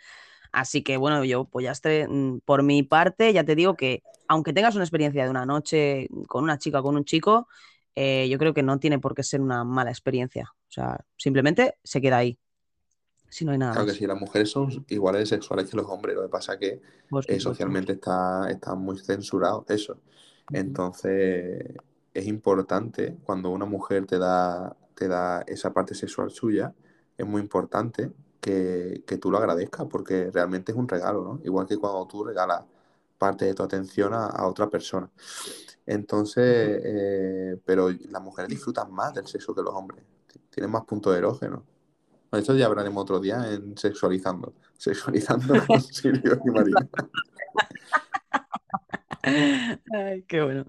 Así que bueno, yo pues ya esté, mm, por mi parte, ya te digo que aunque tengas una experiencia de una noche con una chica o con un chico, eh, yo creo que no tiene por qué ser una mala experiencia. O sea, simplemente se queda ahí. Si no hay nada Claro que sí, las mujeres son iguales de sexuales que los hombres, lo que pasa es que eh, socialmente está, está muy censurado eso. Entonces, es importante cuando una mujer te da, te da esa parte sexual suya, es muy importante que, que tú lo agradezcas porque realmente es un regalo, ¿no? Igual que cuando tú regalas parte de tu atención a, a otra persona. Entonces, eh, pero las mujeres disfrutan más del sexo que los hombres, tienen más puntos erógenos. Esto ya hablaremos otro día en sexualizando. Sexualizando con *laughs* Silvio y Marina. Ay, qué bueno.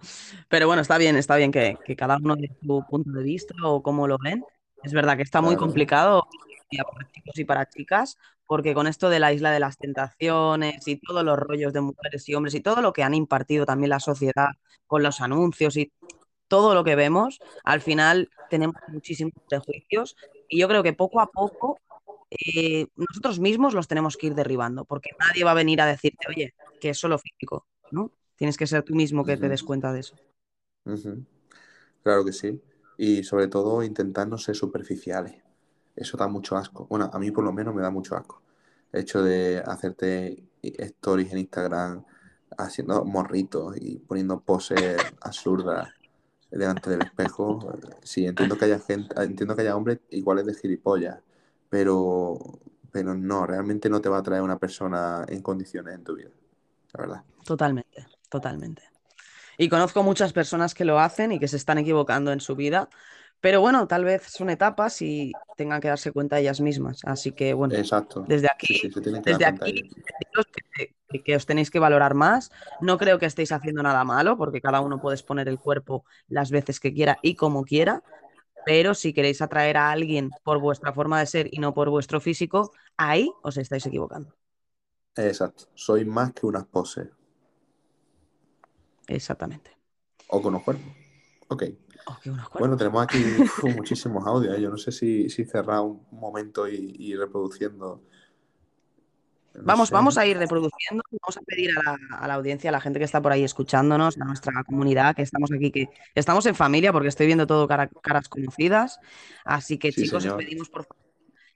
Pero bueno, está bien, está bien que, que cada uno de su punto de vista o cómo lo ven. Es verdad que está muy Claro. complicado para chicos y para chicas, porque con esto de la isla de las tentaciones y todos los rollos de mujeres y hombres y todo lo que han impartido también la sociedad con los anuncios y todo lo que vemos, al final tenemos muchísimos prejuicios y yo creo que poco a poco eh, nosotros mismos los tenemos que ir derribando, porque nadie va a venir a decirte, oye, que es solo físico, ¿no? Tienes que ser tú mismo que te des cuenta de eso. Claro que sí. Y sobre todo intentar no ser superficiales. Eso da mucho asco. Bueno, a mí por lo menos me da mucho asco. El hecho de hacerte stories en Instagram haciendo morritos y poniendo poses absurdas delante del espejo. Sí, entiendo que haya gente, entiendo que haya hombres iguales de gilipollas, pero, pero no, realmente no te va a traer una persona en condiciones en tu vida, la verdad. Totalmente, totalmente. Y conozco muchas personas que lo hacen y que se están equivocando en su vida, pero bueno, tal vez son etapas y tengan que darse cuenta ellas mismas. Así que bueno, Exacto. desde Sí, aquí, sí, dar desde aquí, ellos. deciros que, que- que os tenéis que valorar más. No creo que estéis haciendo nada malo, porque cada uno puede exponer el cuerpo las veces que quiera y como quiera. Pero si queréis atraer a alguien por vuestra forma de ser y no por vuestro físico, ahí os estáis equivocando. Exacto. Soy más que unas poses. Exactamente. O con los cuerpos. Ok. Qué unos cuerpos. Bueno, tenemos aquí *laughs* uf, muchísimos audios. ¿eh? Yo no sé si, si cerrar un momento y, y reproduciendo. No Vamos, sé. vamos a ir reproduciendo, vamos a pedir a la, a la audiencia, a la gente que está por ahí escuchándonos, a nuestra comunidad, que estamos aquí, que estamos en familia, porque estoy viendo todo cara- caras conocidas. Así que, Sí, chicos, os pedimos por favor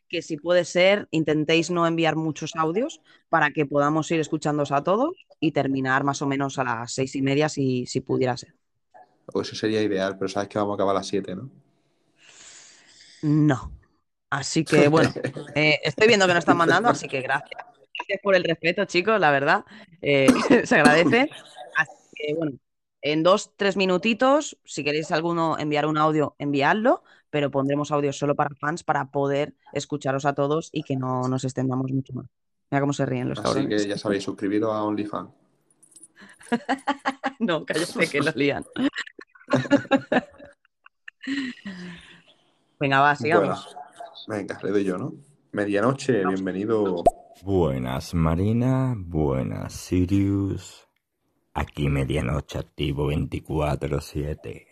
que si puede ser, intentéis no enviar muchos audios para que podamos ir escuchándoos a todos y terminar más o menos a las seis y media, si, si pudiera ser. O eso sería ideal, pero sabes que vamos a acabar a las 7, ¿no? No. Así que, bueno, *laughs* eh, estoy viendo que no están mandando, así que gracias. Gracias por el respeto, chicos, la verdad. eh, *laughs* se agradece. Así que, bueno, en dos, tres minutitos, si queréis alguno enviar un audio, enviadlo, pero pondremos audios solo para fans para poder escucharos a todos y que no nos extendamos mucho más. Mira cómo se ríen los Así cabrones. que ya sabéis, suscribiros a OnlyFans. *laughs* No, cállate que lo lían. *laughs* Venga, va, sigamos. Bueno, venga, le doy yo, ¿no? Medianoche, bienvenido. Buenas Marina, buenas Sirius. Aquí medianoche activo 24-7.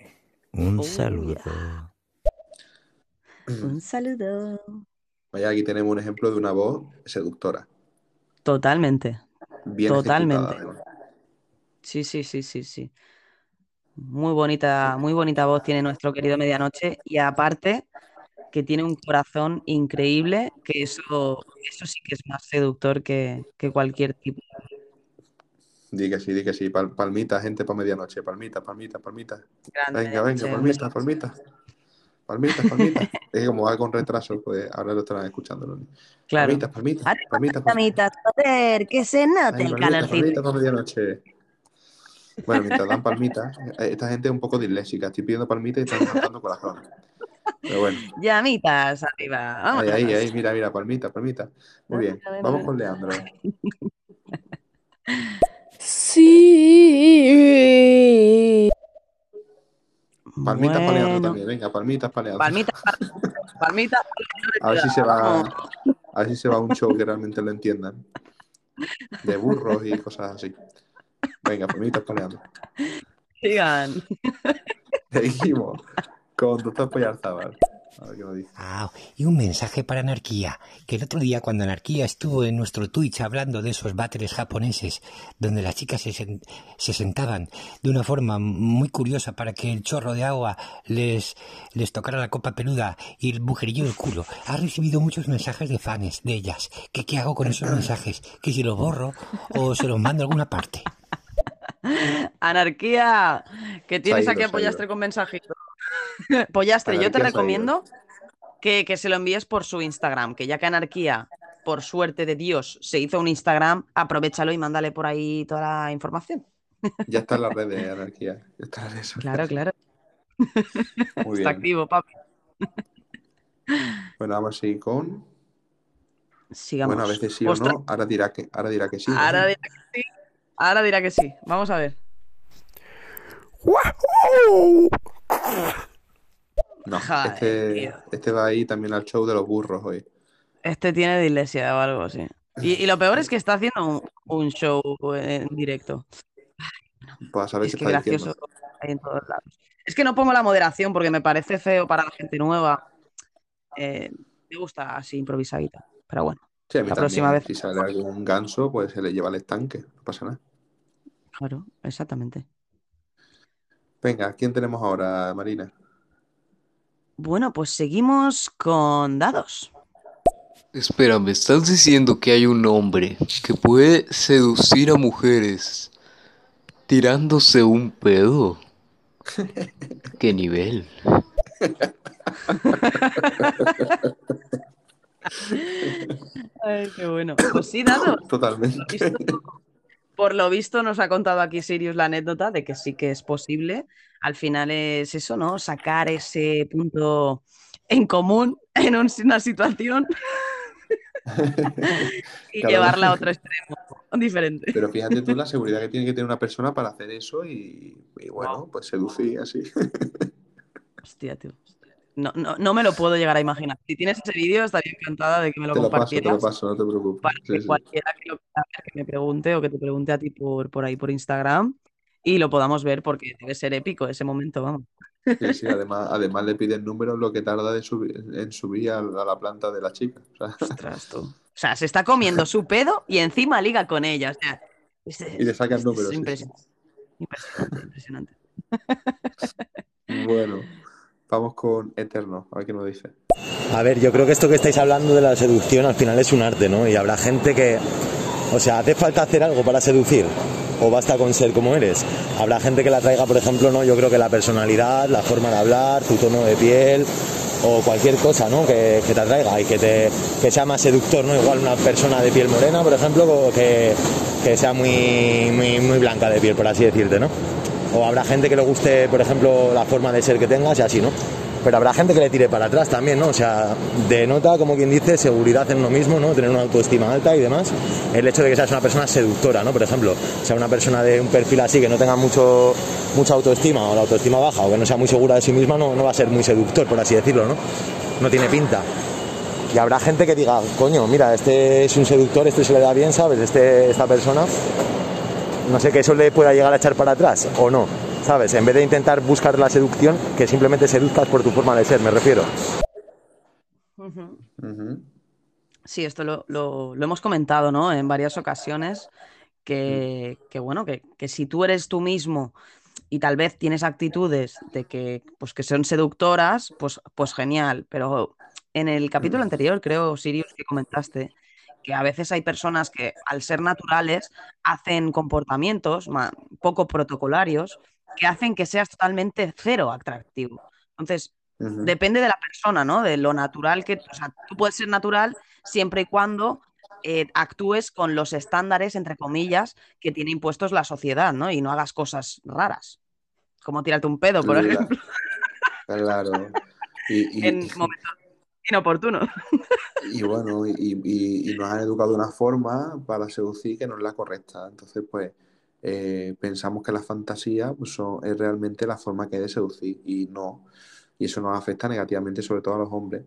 Un Oh, saludo. Un saludo. Vaya, aquí tenemos un ejemplo de una voz seductora. Totalmente. Bien Totalmente. Sí, sí, sí, sí, sí. Muy bonita, muy bonita voz tiene nuestro querido Medianoche y aparte que tiene un corazón increíble, que eso, eso sí que es más seductor que, que cualquier tipo. Di que sí, di que sí. Pal- palmita, gente, para medianoche. Palmita, palmita, palmita. Grande, Venga, venga, palmita, palmita. Palmita, palmita. *laughs* Es que como va con retraso, pues ahora lo estarán escuchando. Claro. Palmita, palmita, palmita, palmita. Joder, que se note el calorcito. palmita para medianoche. Bueno, mientras dan palmitas, eh, esta gente es un poco disléxica. Estoy pidiendo palmitas y están *laughs* cantando corazones. Pero bueno, *laughs* Llamitas arriba. ahí, Vámonos. ahí, ahí, mira, mira, palmita, palmita. Muy bien, vamos con Leandro. Sí. Palmitas para Leandro Bueno. también, venga, palmitas para Leandro. Palmitas, palmitas. A ver si se va, Vamos. a ver si se va un show que realmente lo entiendan. De burros y cosas así. Venga, palmitas para Leandro. Sigan. Seguimos con Doctor Poyarzábal. A ver qué nos dice. Ah, y un mensaje para Anarquía, que el otro día cuando Anarquía estuvo en nuestro Twitch hablando de esos battles japoneses, donde las chicas se, sen- se sentaban de una forma muy curiosa para que el chorro de agua les, les tocara la copa peluda y el bujerillo del culo, ha recibido muchos mensajes de fans de ellas. ¿Qué, qué hago con esos *clears throat* mensajes? ¿Que si los borro o se los mando a alguna parte? *laughs* Anarquía, que tienes ido, aquí a se ha Pollastre ido. con mensajito. *laughs* Pollastre, yo te recomiendo que, que se lo envíes por su Instagram, que ya que Anarquía, por suerte de Dios, se hizo un Instagram, aprovechalo y mándale por ahí toda la información. Ya está en la red de *laughs* anarquía. Ya está en la red social. Claro, claro. *laughs* Muy Está bien. activo, papi. Bueno, vamos a seguir con. Sigamos. Bueno, a veces sí Ostras, o no. Ahora dirá que, ahora dirá que sí. ¿no? Ahora dirá que sí. Ahora dirá que sí. Vamos a ver. No, Joder, este, este va ahí también al show de los burros hoy. Este tiene dislexia o algo así. Y, y lo peor es que está haciendo un, un show en directo. Pues a saber Es que está gracioso en todos lados. Es que no pongo la moderación porque me parece feo para la gente nueva. Eh, me gusta así improvisadita. Pero bueno, Sí, a mí la también. próxima vez. Si sale algún ganso, pues se le lleva al estanque. No pasa nada. Claro, exactamente. Venga, ¿quién tenemos ahora, Marina? Bueno, pues seguimos con dados. Espera, ¿me estás diciendo que hay un hombre que puede seducir a mujeres tirándose un pedo? *laughs* ¿Qué nivel? *laughs* Ay, qué bueno. Pues sí, dados. Totalmente. Por lo visto nos ha contado aquí Sirius la anécdota de que sí que es posible. Al final es eso, ¿no? Sacar ese punto en común *laughs* en un- una situación *laughs* y Claro. llevarla a otro *laughs* extremo diferente. Pero fíjate tú la seguridad que tiene que tener una persona para hacer eso y, y bueno, pues seducir así. Hostia, tío. No, no, no me lo puedo llegar a imaginar. Si tienes ese vídeo, estaría encantada de que me lo Te lo paso, te lo paso, no te preocupes. para Sí, que sí. cualquiera que lo quiera ver, que me pregunte o que te pregunte a ti por, por ahí por Instagram y lo podamos ver porque debe ser épico ese momento, vamos. Sí, sí, además, además le piden números lo que tarda de subir, en subir a, la planta de la chica. O sea, Ostras, tú. O sea, se está comiendo su pedo y encima liga con ella. O sea, es- y le sacan números. es sí. Impresionante, impresionante. Bueno, vamos con Eterno, a ver qué nos dice. A ver, yo creo que esto que estáis hablando de la seducción al final es un arte, ¿no? Y habrá gente que, o sea, ¿hace falta hacer algo para seducir? ¿O basta con ser como eres? Habrá gente que la traiga, por ejemplo, ¿no? Yo creo que la personalidad, la forma de hablar, tu tono de piel o cualquier cosa, ¿no? Que, que te atraiga y que, te, que sea más seductor, ¿no? Igual una persona de piel morena, por ejemplo, que, que sea muy, muy, muy blanca de piel, por así decirte, ¿no? O habrá gente que le guste, por ejemplo, la forma de ser que tengas y así, ¿no? Pero habrá gente que le tire para atrás también, ¿no? O sea, denota, como quien dice, seguridad en uno mismo, ¿no? Tener una autoestima alta y demás. El hecho de que seas una persona seductora, ¿no? Por ejemplo, sea una persona de un perfil así que no tenga mucho, mucha autoestima o la autoestima baja o que no sea muy segura de sí misma, no, no va a ser muy seductor, por así decirlo, ¿no? No tiene pinta. Y habrá gente que diga, coño, mira, este es un seductor, este se le da bien, ¿sabes? Este, esta persona, no sé, que eso le pueda llegar a echar para atrás o no, ¿sabes? En vez de intentar buscar la seducción, que simplemente seduzcas por tu forma de ser, me refiero. Sí, esto lo, lo- lo hemos comentado, ¿no? En varias ocasiones, que, que bueno, que, que si tú eres tú mismo y tal vez tienes actitudes de que, pues, que son seductoras, pues, pues genial. Pero en el capítulo anterior, creo, Sirius, que comentaste, que a veces hay personas que al ser naturales hacen comportamientos poco protocolarios que hacen que seas totalmente cero atractivo. Entonces, depende de la persona, ¿no? De lo natural que, o sea, tú puedes ser natural siempre y cuando eh, actúes con los estándares, entre comillas, que tiene impuestos la sociedad, ¿no? Y no hagas cosas raras, como tirarte un pedo, por ejemplo, *laughs* Claro. Y, y- en momentos inoportunos. y bueno, y, nos han educado de una forma para seducir que no es la correcta. Entonces, pues, eh, pensamos que la fantasía pues, son- es realmente la forma que hay de seducir y no. Y eso nos afecta negativamente, sobre todo a los hombres,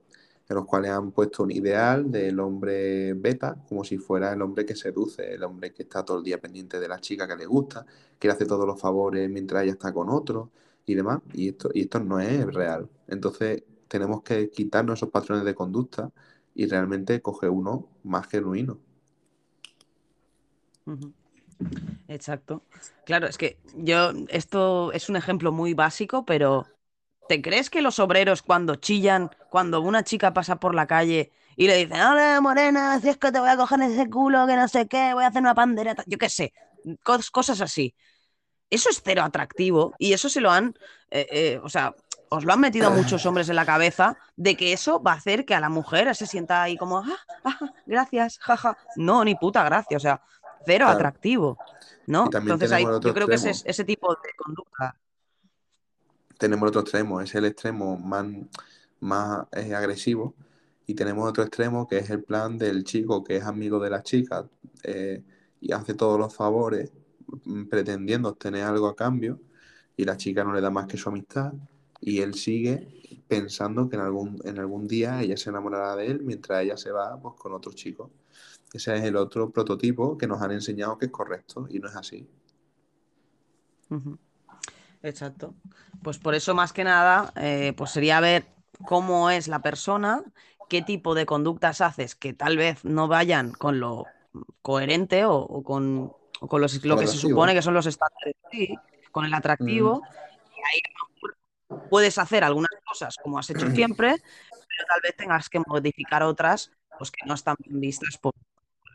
en los cuales han puesto un ideal del hombre beta, como si fuera el hombre que seduce, el hombre que está todo el día pendiente de la chica que le gusta, que le hace todos los favores mientras ella está con otro y demás. Y esto, y esto no es real. Entonces, tenemos que quitarnos esos patrones de conducta y realmente coger uno más genuino. Exacto. Claro, es que yo, esto es un ejemplo muy básico, pero ¿te crees que los obreros cuando chillan, cuando una chica pasa por la calle y le dicen, hola morena, si es que te voy a coger ese culo, que no sé qué, voy a hacer una pandereta, yo qué sé, cos- cosas así. Eso es cero atractivo y eso se lo han, eh, eh, o sea, os lo han metido a muchos *laughs* hombres en la cabeza de que eso va a hacer que a la mujer se sienta ahí como, ah, ah, gracias, jaja. No, ni puta gracia, o sea, cero Claro. atractivo, ¿no? Entonces ahí, yo creo que ese, ese tipo de conducta. tenemos el otro extremo, es el extremo más, más eh, agresivo, y tenemos otro extremo que es el plan del chico que es amigo de la chica eh, y hace todos los favores mm, pretendiendo obtener algo a cambio, y la chica no le da más que su amistad, y él sigue pensando que en algún, en algún día ella se enamorará de él mientras ella se va pues, con otro chico. Ese es el otro prototipo que nos han enseñado que es correcto y no es así. Exacto. Pues por eso, más que nada, eh, pues sería ver cómo es la persona, qué tipo de conductas haces que tal vez no vayan con lo coherente o, o con, o con los- lo que se supone que son los estándares, sí, con el atractivo. Y ahí puedes hacer algunas cosas como has hecho *clears throat* siempre, pero tal vez tengas que modificar otras pues que no están bien vistas por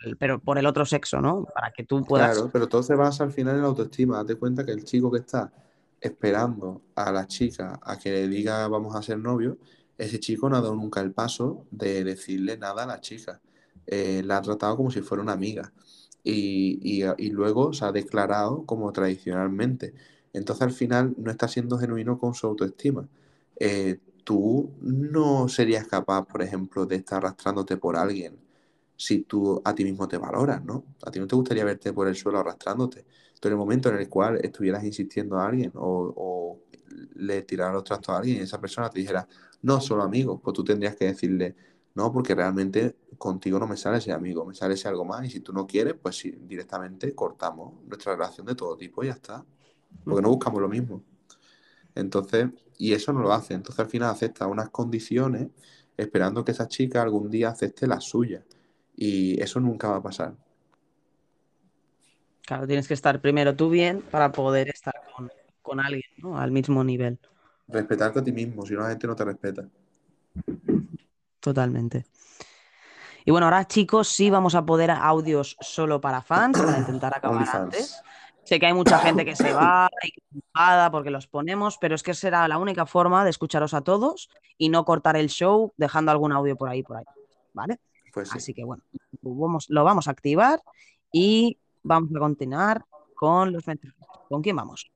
el, pero por el otro sexo, ¿no? Para que tú puedas. Claro, pero todo se basa al final en la autoestima. Date cuenta que el chico que está esperando a la chica a que le diga vamos a ser novios, ese chico no ha dado nunca el paso de decirle nada a la chica. Eh, la ha tratado como si fuera una amiga. Y, y- y luego se ha declarado como tradicionalmente. Entonces al final no está siendo genuino con su autoestima. Eh, tú no serías capaz, por ejemplo, de estar arrastrándote por alguien si tú a ti mismo te valoras, ¿no? A ti no te gustaría verte por el suelo arrastrándote. Tú en el momento en el cual estuvieras insistiendo a alguien o, o le tiraras los trastos a alguien y esa persona te dijera, no, solo amigos, pues tú tendrías que decirle, no, porque realmente contigo no me sale ese amigo, me sale ese algo más y si tú no quieres, pues sí, directamente cortamos nuestra relación de todo tipo y ya está. Porque no buscamos lo mismo. Entonces, y eso no lo hace. Entonces al final acepta unas condiciones esperando que esa chica algún día acepte las suyas. Y eso nunca va a pasar. Claro, tienes que estar primero tú bien para poder estar con, con alguien, ¿no? Al mismo nivel. Respetarte a ti mismo, si no la gente no te respeta. Totalmente. Y bueno, ahora chicos, sí vamos a poder audios solo para fans para intentar *coughs* acabar antes. Sé que hay mucha gente que se va *coughs* y que se enfada porque los ponemos, pero es que será la única forma de escucharos a todos y no cortar el show dejando algún audio por ahí, por ahí. ¿Vale? Pues sí. Así que bueno, vamos- lo vamos a activar y vamos a continuar con los mensajes. ¿Con quién vamos?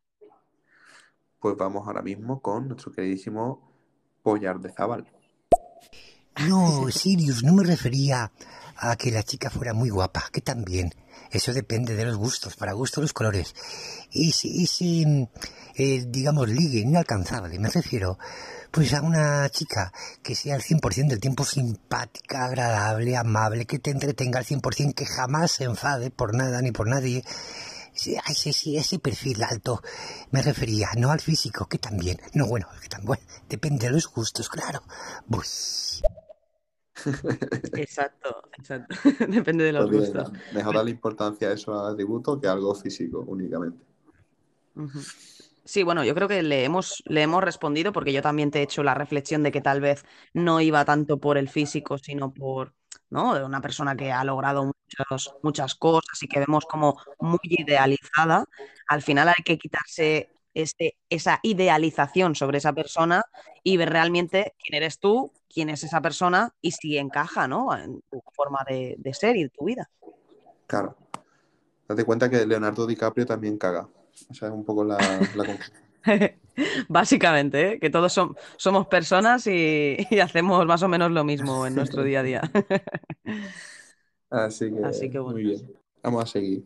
Pues vamos ahora mismo con nuestro queridísimo Pollar de Zabal. No, Sirius, no me refería a que la chica fuera muy guapa, que también. Eso depende de los gustos, para gustos los colores. Ese, ese eh, digamos, ligue inalcanzable, me refiero, pues a una chica que sea al 100% del tiempo simpática, agradable, amable, que te entretenga al 100%, que jamás se enfade por nada ni por nadie. Sí, ese, sí, ese perfil alto me refería, no al físico, que también. No, bueno, que también, bueno, *laughs* depende de los gustos, claro. Uy. Exacto, *laughs* exacto. *laughs* Depende de los gustos. mejor darle importancia a esos atributos que algo físico únicamente. Sí, bueno, yo creo que le hemos, le hemos respondido porque yo también te he hecho la reflexión de que tal vez no iba tanto por el físico, sino por, ¿no? De una persona que ha logrado muchas, muchas cosas y que vemos como muy idealizada. Al final hay que quitarse este, esa idealización sobre esa persona y ver realmente quién eres tú, quién es esa persona y si encaja, ¿no? En tu forma de, de ser y de tu vida. Claro. Date cuenta que Leonardo DiCaprio también caga. O sea, es un poco la, la. *laughs* Básicamente, ¿eh? que todos som- somos personas y, y hacemos más o menos lo mismo en nuestro día a día. *laughs* Así que, Así que bueno. muy bien. Vamos a seguir.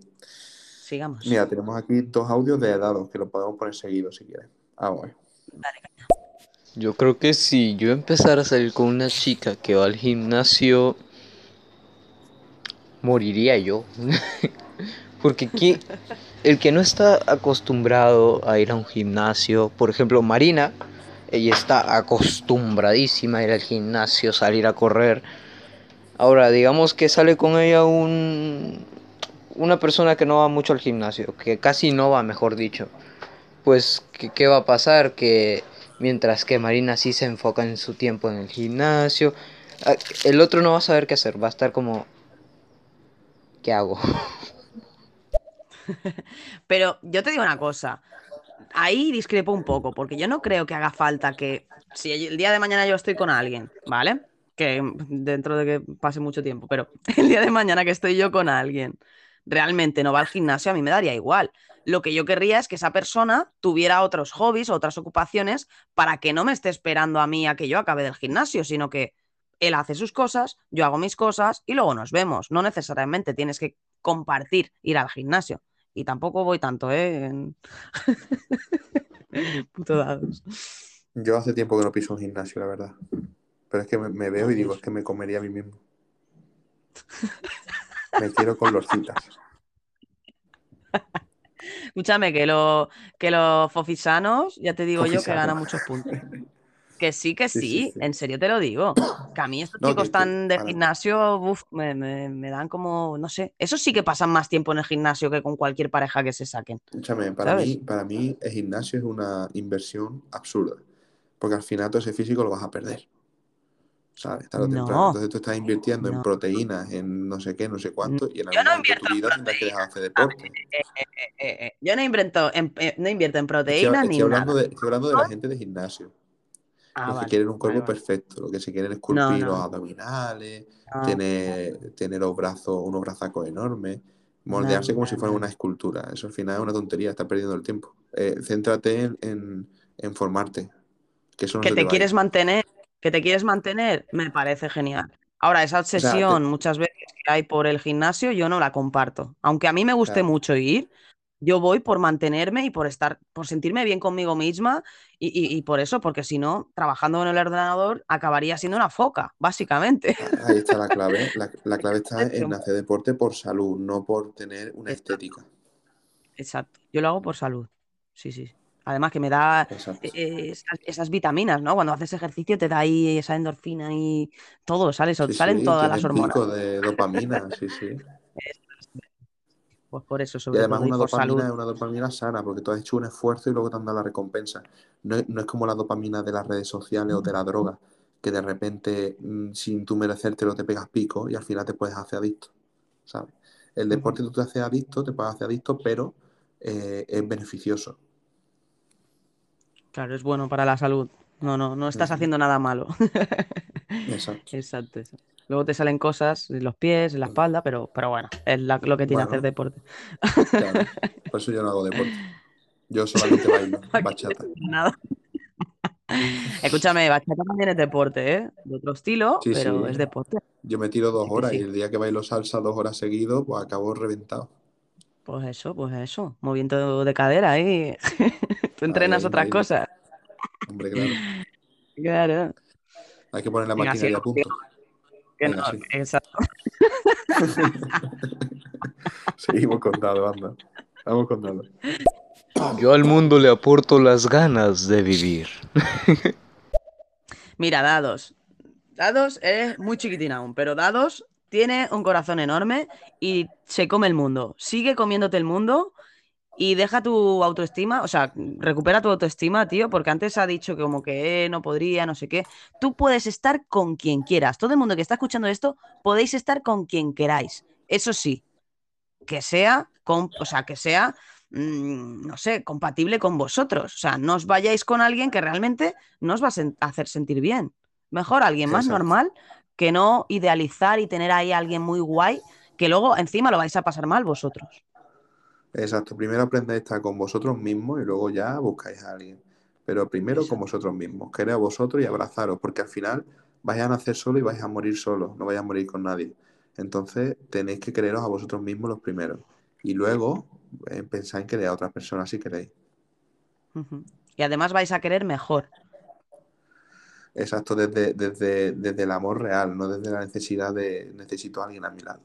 Sigamos. Mira, tenemos aquí dos audios de dados que los podemos poner seguidos si quieres. Vamos a ver. Yo creo que si yo empezara a salir con una chica que va al gimnasio, moriría yo. *laughs* Porque aquí, el que no está acostumbrado a ir a un gimnasio, por ejemplo, Marina, ella está acostumbradísima a ir al gimnasio, salir a correr. Ahora, digamos que sale con ella un, una persona que no va mucho al gimnasio, que casi no va, mejor dicho. Pues, ¿qué, qué va a pasar? Que mientras que Marina sí se enfoca en su tiempo en el gimnasio, ah, el otro no va a saber qué hacer, va a estar como, ¿qué hago? *laughs* Pero yo te digo una cosa, ahí discrepo un poco, porque yo no creo que haga falta que, si el día de mañana yo estoy con alguien, ¿vale? Que dentro de que pase mucho tiempo, pero *laughs* el día de mañana que estoy yo con alguien, realmente no va al gimnasio, a mí me daría igual. Lo que yo querría es que esa persona tuviera otros hobbies, otras ocupaciones, para que no me esté esperando a mí a que yo acabe del gimnasio, sino que él hace sus cosas, yo hago mis cosas y luego nos vemos. No necesariamente tienes que compartir ir al gimnasio. Y tampoco voy tanto, ¿eh? En- *laughs* Puto dados. Yo hace tiempo que no piso un gimnasio, la verdad. Pero es que me, me veo y digo, es que me comería a mí mismo. *laughs* Me quiero con los citas. Escúchame, que, lo, que los fofisanos, ya te digo yo que ganan muchos puntos. Que sí, que Sí, sí, sí, sí. en serio te lo digo. Que a mí estos No, chicos que- tan de gimnasio, uf, me, me- me dan como, no sé, esos sí que pasan más tiempo en el gimnasio que con cualquier pareja que se saquen. Escúchame, para ¿Sabes? mí, para mí el gimnasio es una inversión absurda. Porque al final todo ese físico lo vas a perder. ¿Sabes? Tarde o No. temprano. Entonces tú estás invirtiendo en proteínas, en no sé qué, no sé cuánto, y en Yo no invierto en que hacer deporte. Eh, eh, eh, yo no invierto en, eh, no invierto en proteínas estoy ni hablando nada. de, estoy hablando de la gente de gimnasio. Ah, los vale, que quieren un cuerpo vale, vale. perfecto, los que se quieren esculpir los abdominales, tener, tener los brazos, unos brazacos enormes, moldearse como si fuera una escultura. Eso al final es una tontería, estás perdiendo el tiempo. Eh, céntrate en, en- en formarte, que eso te quieres mantener, que te quieres mantener, me parece genial. Ahora, esa sea, te- obsesión muchas veces que hay por el gimnasio, yo no la comparto. Aunque a mí me guste Claro. mucho ir, yo voy por mantenerme y por estar, por sentirme bien conmigo misma y, y- y por eso, porque si no, trabajando en el ordenador, acabaría siendo una foca, básicamente. Ahí está la clave. La, *laughs* la clave está en hacer deporte por salud, no por tener una estética. Exacto. Yo lo hago por salud. Sí, sí. Además que me da Exacto. eh, esas, esas vitaminas, ¿no? Cuando haces ejercicio te da ahí esa endorfina y todo, sale, Sí, salen sí, todas las hormonas. pico de dopamina, sí, sí. Pues por eso, Y sobre además todo, y una por dopamina salud. es una dopamina sana, porque tú has hecho un esfuerzo y luego te han dado la recompensa. No, es- no es como la dopamina de las redes sociales o de la droga, que de repente, mm, sin tú merecértelo, te pegas pico y al final te puedes hacer adicto, ¿sabes? El deporte tú te haces adicto, te puedes hacer adicto, pero eh, es beneficioso. Claro, es bueno para la salud. No, no, no estás haciendo nada malo. *laughs* Exacto. Exacto, exacto. Luego te salen cosas en los pies, en la espalda, pero, pero bueno, es la- lo que tiene Bueno. hacer deporte. Claro. Por eso yo no hago deporte. Yo solamente bailo, *laughs* bachata. Nada. *laughs* Escúchame, bachata también es deporte, ¿eh? De otro estilo, Sí, pero sí. es deporte. Yo me tiro dos horas sí. y el día que bailo salsa dos horas seguido, pues acabo reventado. Pues eso, pues eso. Movimiento de cadera ahí. Tú entrenas otras cosas. Hombre, claro. *laughs* Claro. Hay que poner la Venga, máquina ahí a punto. Que Venga, no, sí. exacto. Seguimos *laughs* contando, anda. Vamos contando. Yo al mundo le aporto las ganas de vivir. *laughs* Mira, Dados. Dados es muy chiquitín aún, pero Dados tiene un corazón enorme y se come el mundo. Sigue comiéndote el mundo y deja tu autoestima, o sea, recupera tu autoestima, tío, porque antes ha dicho que como que eh, no podría, no sé qué. Tú puedes estar con quien quieras. Todo el mundo que está escuchando esto, podéis estar con quien queráis. Eso sí, que sea, con, o sea, que sea mm, no sé, compatible con vosotros. O sea, no os vayáis con alguien que realmente no os va a sen- hacer sentir bien. Mejor alguien más Exacto. normal que no idealizar y tener ahí a alguien muy guay que luego encima lo vais a pasar mal vosotros. Exacto, primero aprendéis a estar con vosotros mismos y luego ya buscáis a alguien. Pero primero con vosotros mismos, querer a vosotros y abrazaros, porque al final vais a nacer solo y vais a morir solos, no vais a morir con nadie. Entonces tenéis que quereros a vosotros mismos los primeros. Y luego eh, pensar en querer a otras personas si queréis. Y además vais a querer mejor. Exacto, desde, desde, desde el amor real, no desde la necesidad de necesito a alguien a mi lado.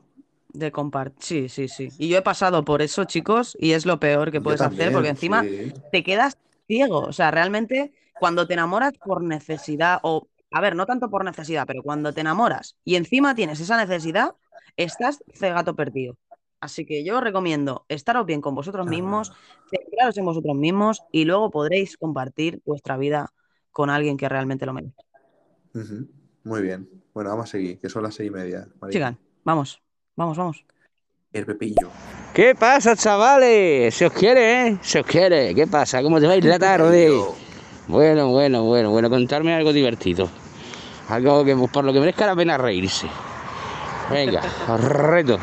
De compartir. Sí, sí, sí. Y yo he pasado por eso, chicos, y es lo peor que puedes hacer, porque encima sí. te quedas ciego. O sea, realmente cuando te enamoras por necesidad, o, a ver, no tanto por necesidad, pero cuando te enamoras y encima tienes esa necesidad, estás cegato perdido. Así que yo os recomiendo estaros bien con vosotros mismos, centraros en vosotros mismos y luego podréis compartir vuestra vida con alguien que realmente lo merece. Muy bien. Bueno, vamos a seguir, que son las seis y media. Sigan, vamos, vamos, vamos. El Pepillo. ¿Qué pasa, chavales? Se os quiere, ¿eh? Se os quiere. ¿Qué pasa? ¿Cómo te vais la tarde? Bueno, bueno, bueno, bueno, contarme algo divertido. Algo que pues, por lo que merezca la pena reírse. Venga, *laughs* os reto.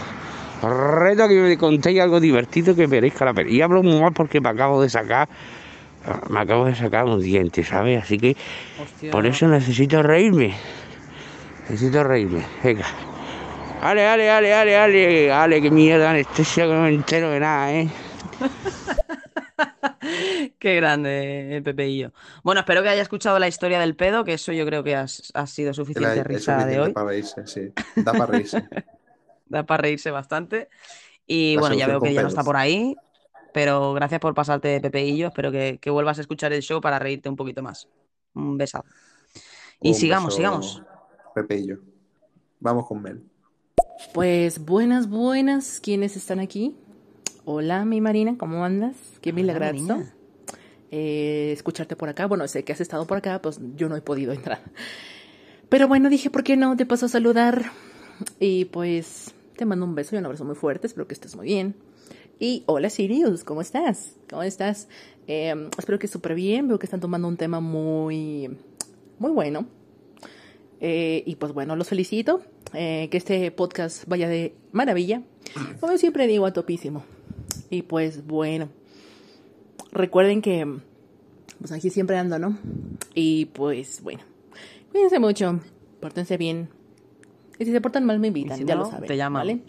Os reto a que me contéis algo divertido que merezca la pena. Y hablo muy mal porque me acabo de sacar. Me acabo de sacar un diente, ¿sabes? Así que Hostia. por eso necesito reírme. Necesito reírme. Venga. Ale, ale, ale, ale, ale, ale, qué mierda anestesia que no me entero de nada, ¿eh? *laughs* Qué grande el Pepeillo. Bueno, espero que haya escuchado la historia del pedo, que eso yo creo que has- ha sido la- suficiente risa de hoy. para reírse, sí. Da para reírse. *laughs* Da para reírse bastante. Y La bueno, ya veo que ya no está pedos. por ahí, pero gracias por pasarte, Pepeillo. Espero que, que vuelvas a escuchar el show para reírte un poquito más. Un besazo. Y Un sigamos, beso, sigamos. Pepillo. Vamos con Mel. Pues buenas, buenas. ¿Quiénes están aquí? Hola, mi Marina, ¿cómo andas? Qué. Marina. Eh, escucharte por acá. Bueno, sé que has estado por acá, pues yo no he podido entrar. Pero bueno, dije, ¿por qué no? Te paso a saludar. Y pues te mando un beso y un abrazo muy fuerte. Espero que estés muy bien. Y hola Sirius, ¿cómo estás? ¿Cómo estás? Eh, espero que súper bien. Veo que están tomando un tema muy, muy bueno. Eh, y pues bueno, los felicito. Eh, que este podcast vaya de maravilla. Como yo siempre digo, a topísimo. Y pues bueno, recuerden que pues aquí siempre ando, ¿no? Y pues bueno, cuídense mucho, pórtense bien. Y si se portan mal me invitan, si ya no, lo saben. te llaman. ¿vale?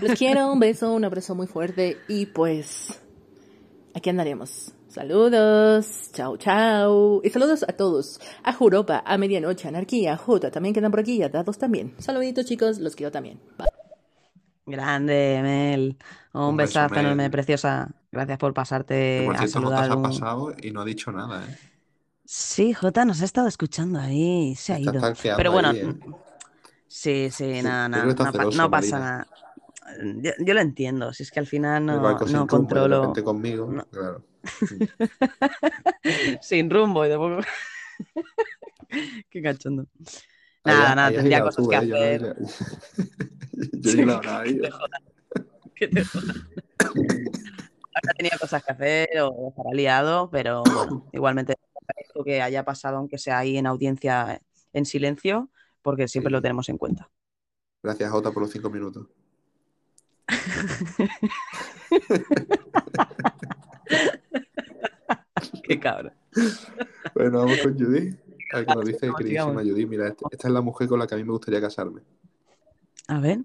Los quiero, un beso, un abrazo muy fuerte y pues aquí andaremos. Saludos, chao, chao. Y saludos a todos. A Juropa, a Medianoche, Anarquía, a Jota, también quedan por aquí y a Datos también. Saluditos chicos, los quiero también. Bye. Grande, Mel. Un, Un beso, besazo Mel. enorme, preciosa. Gracias por pasarte Que por a cierto, no te saludar. has un- pasado y no ha dicho nada, ¿eh? Sí, Jota nos ha estado escuchando ahí, se ha Está ido. Pero bueno, ahí, ¿eh? sí, sí, Sí, nada, yo nada, no, celoso, no pasa nada. Yo, yo lo entiendo, si es que al final no, no controlo. conmigo, no. claro. *laughs* Sin rumbo y de poco. *laughs* Qué cachondo. Nada, nada, tendría cosas tú, que. Yo hacer. *laughs* Yo ahí. Que te jodan. Ahora tenía cosas que hacer o estará liado, pero bueno, igualmente agradezco que haya pasado, aunque sea ahí en audiencia en silencio, porque siempre Sí. lo tenemos en cuenta. Gracias, Jota, por los cinco minutos. *laughs* Qué cabrón. Bueno, vamos con Judy. A ver qué nos dice queridísima. Judy. Mira, esta, esta es la mujer con la que a mí me gustaría casarme. A ver.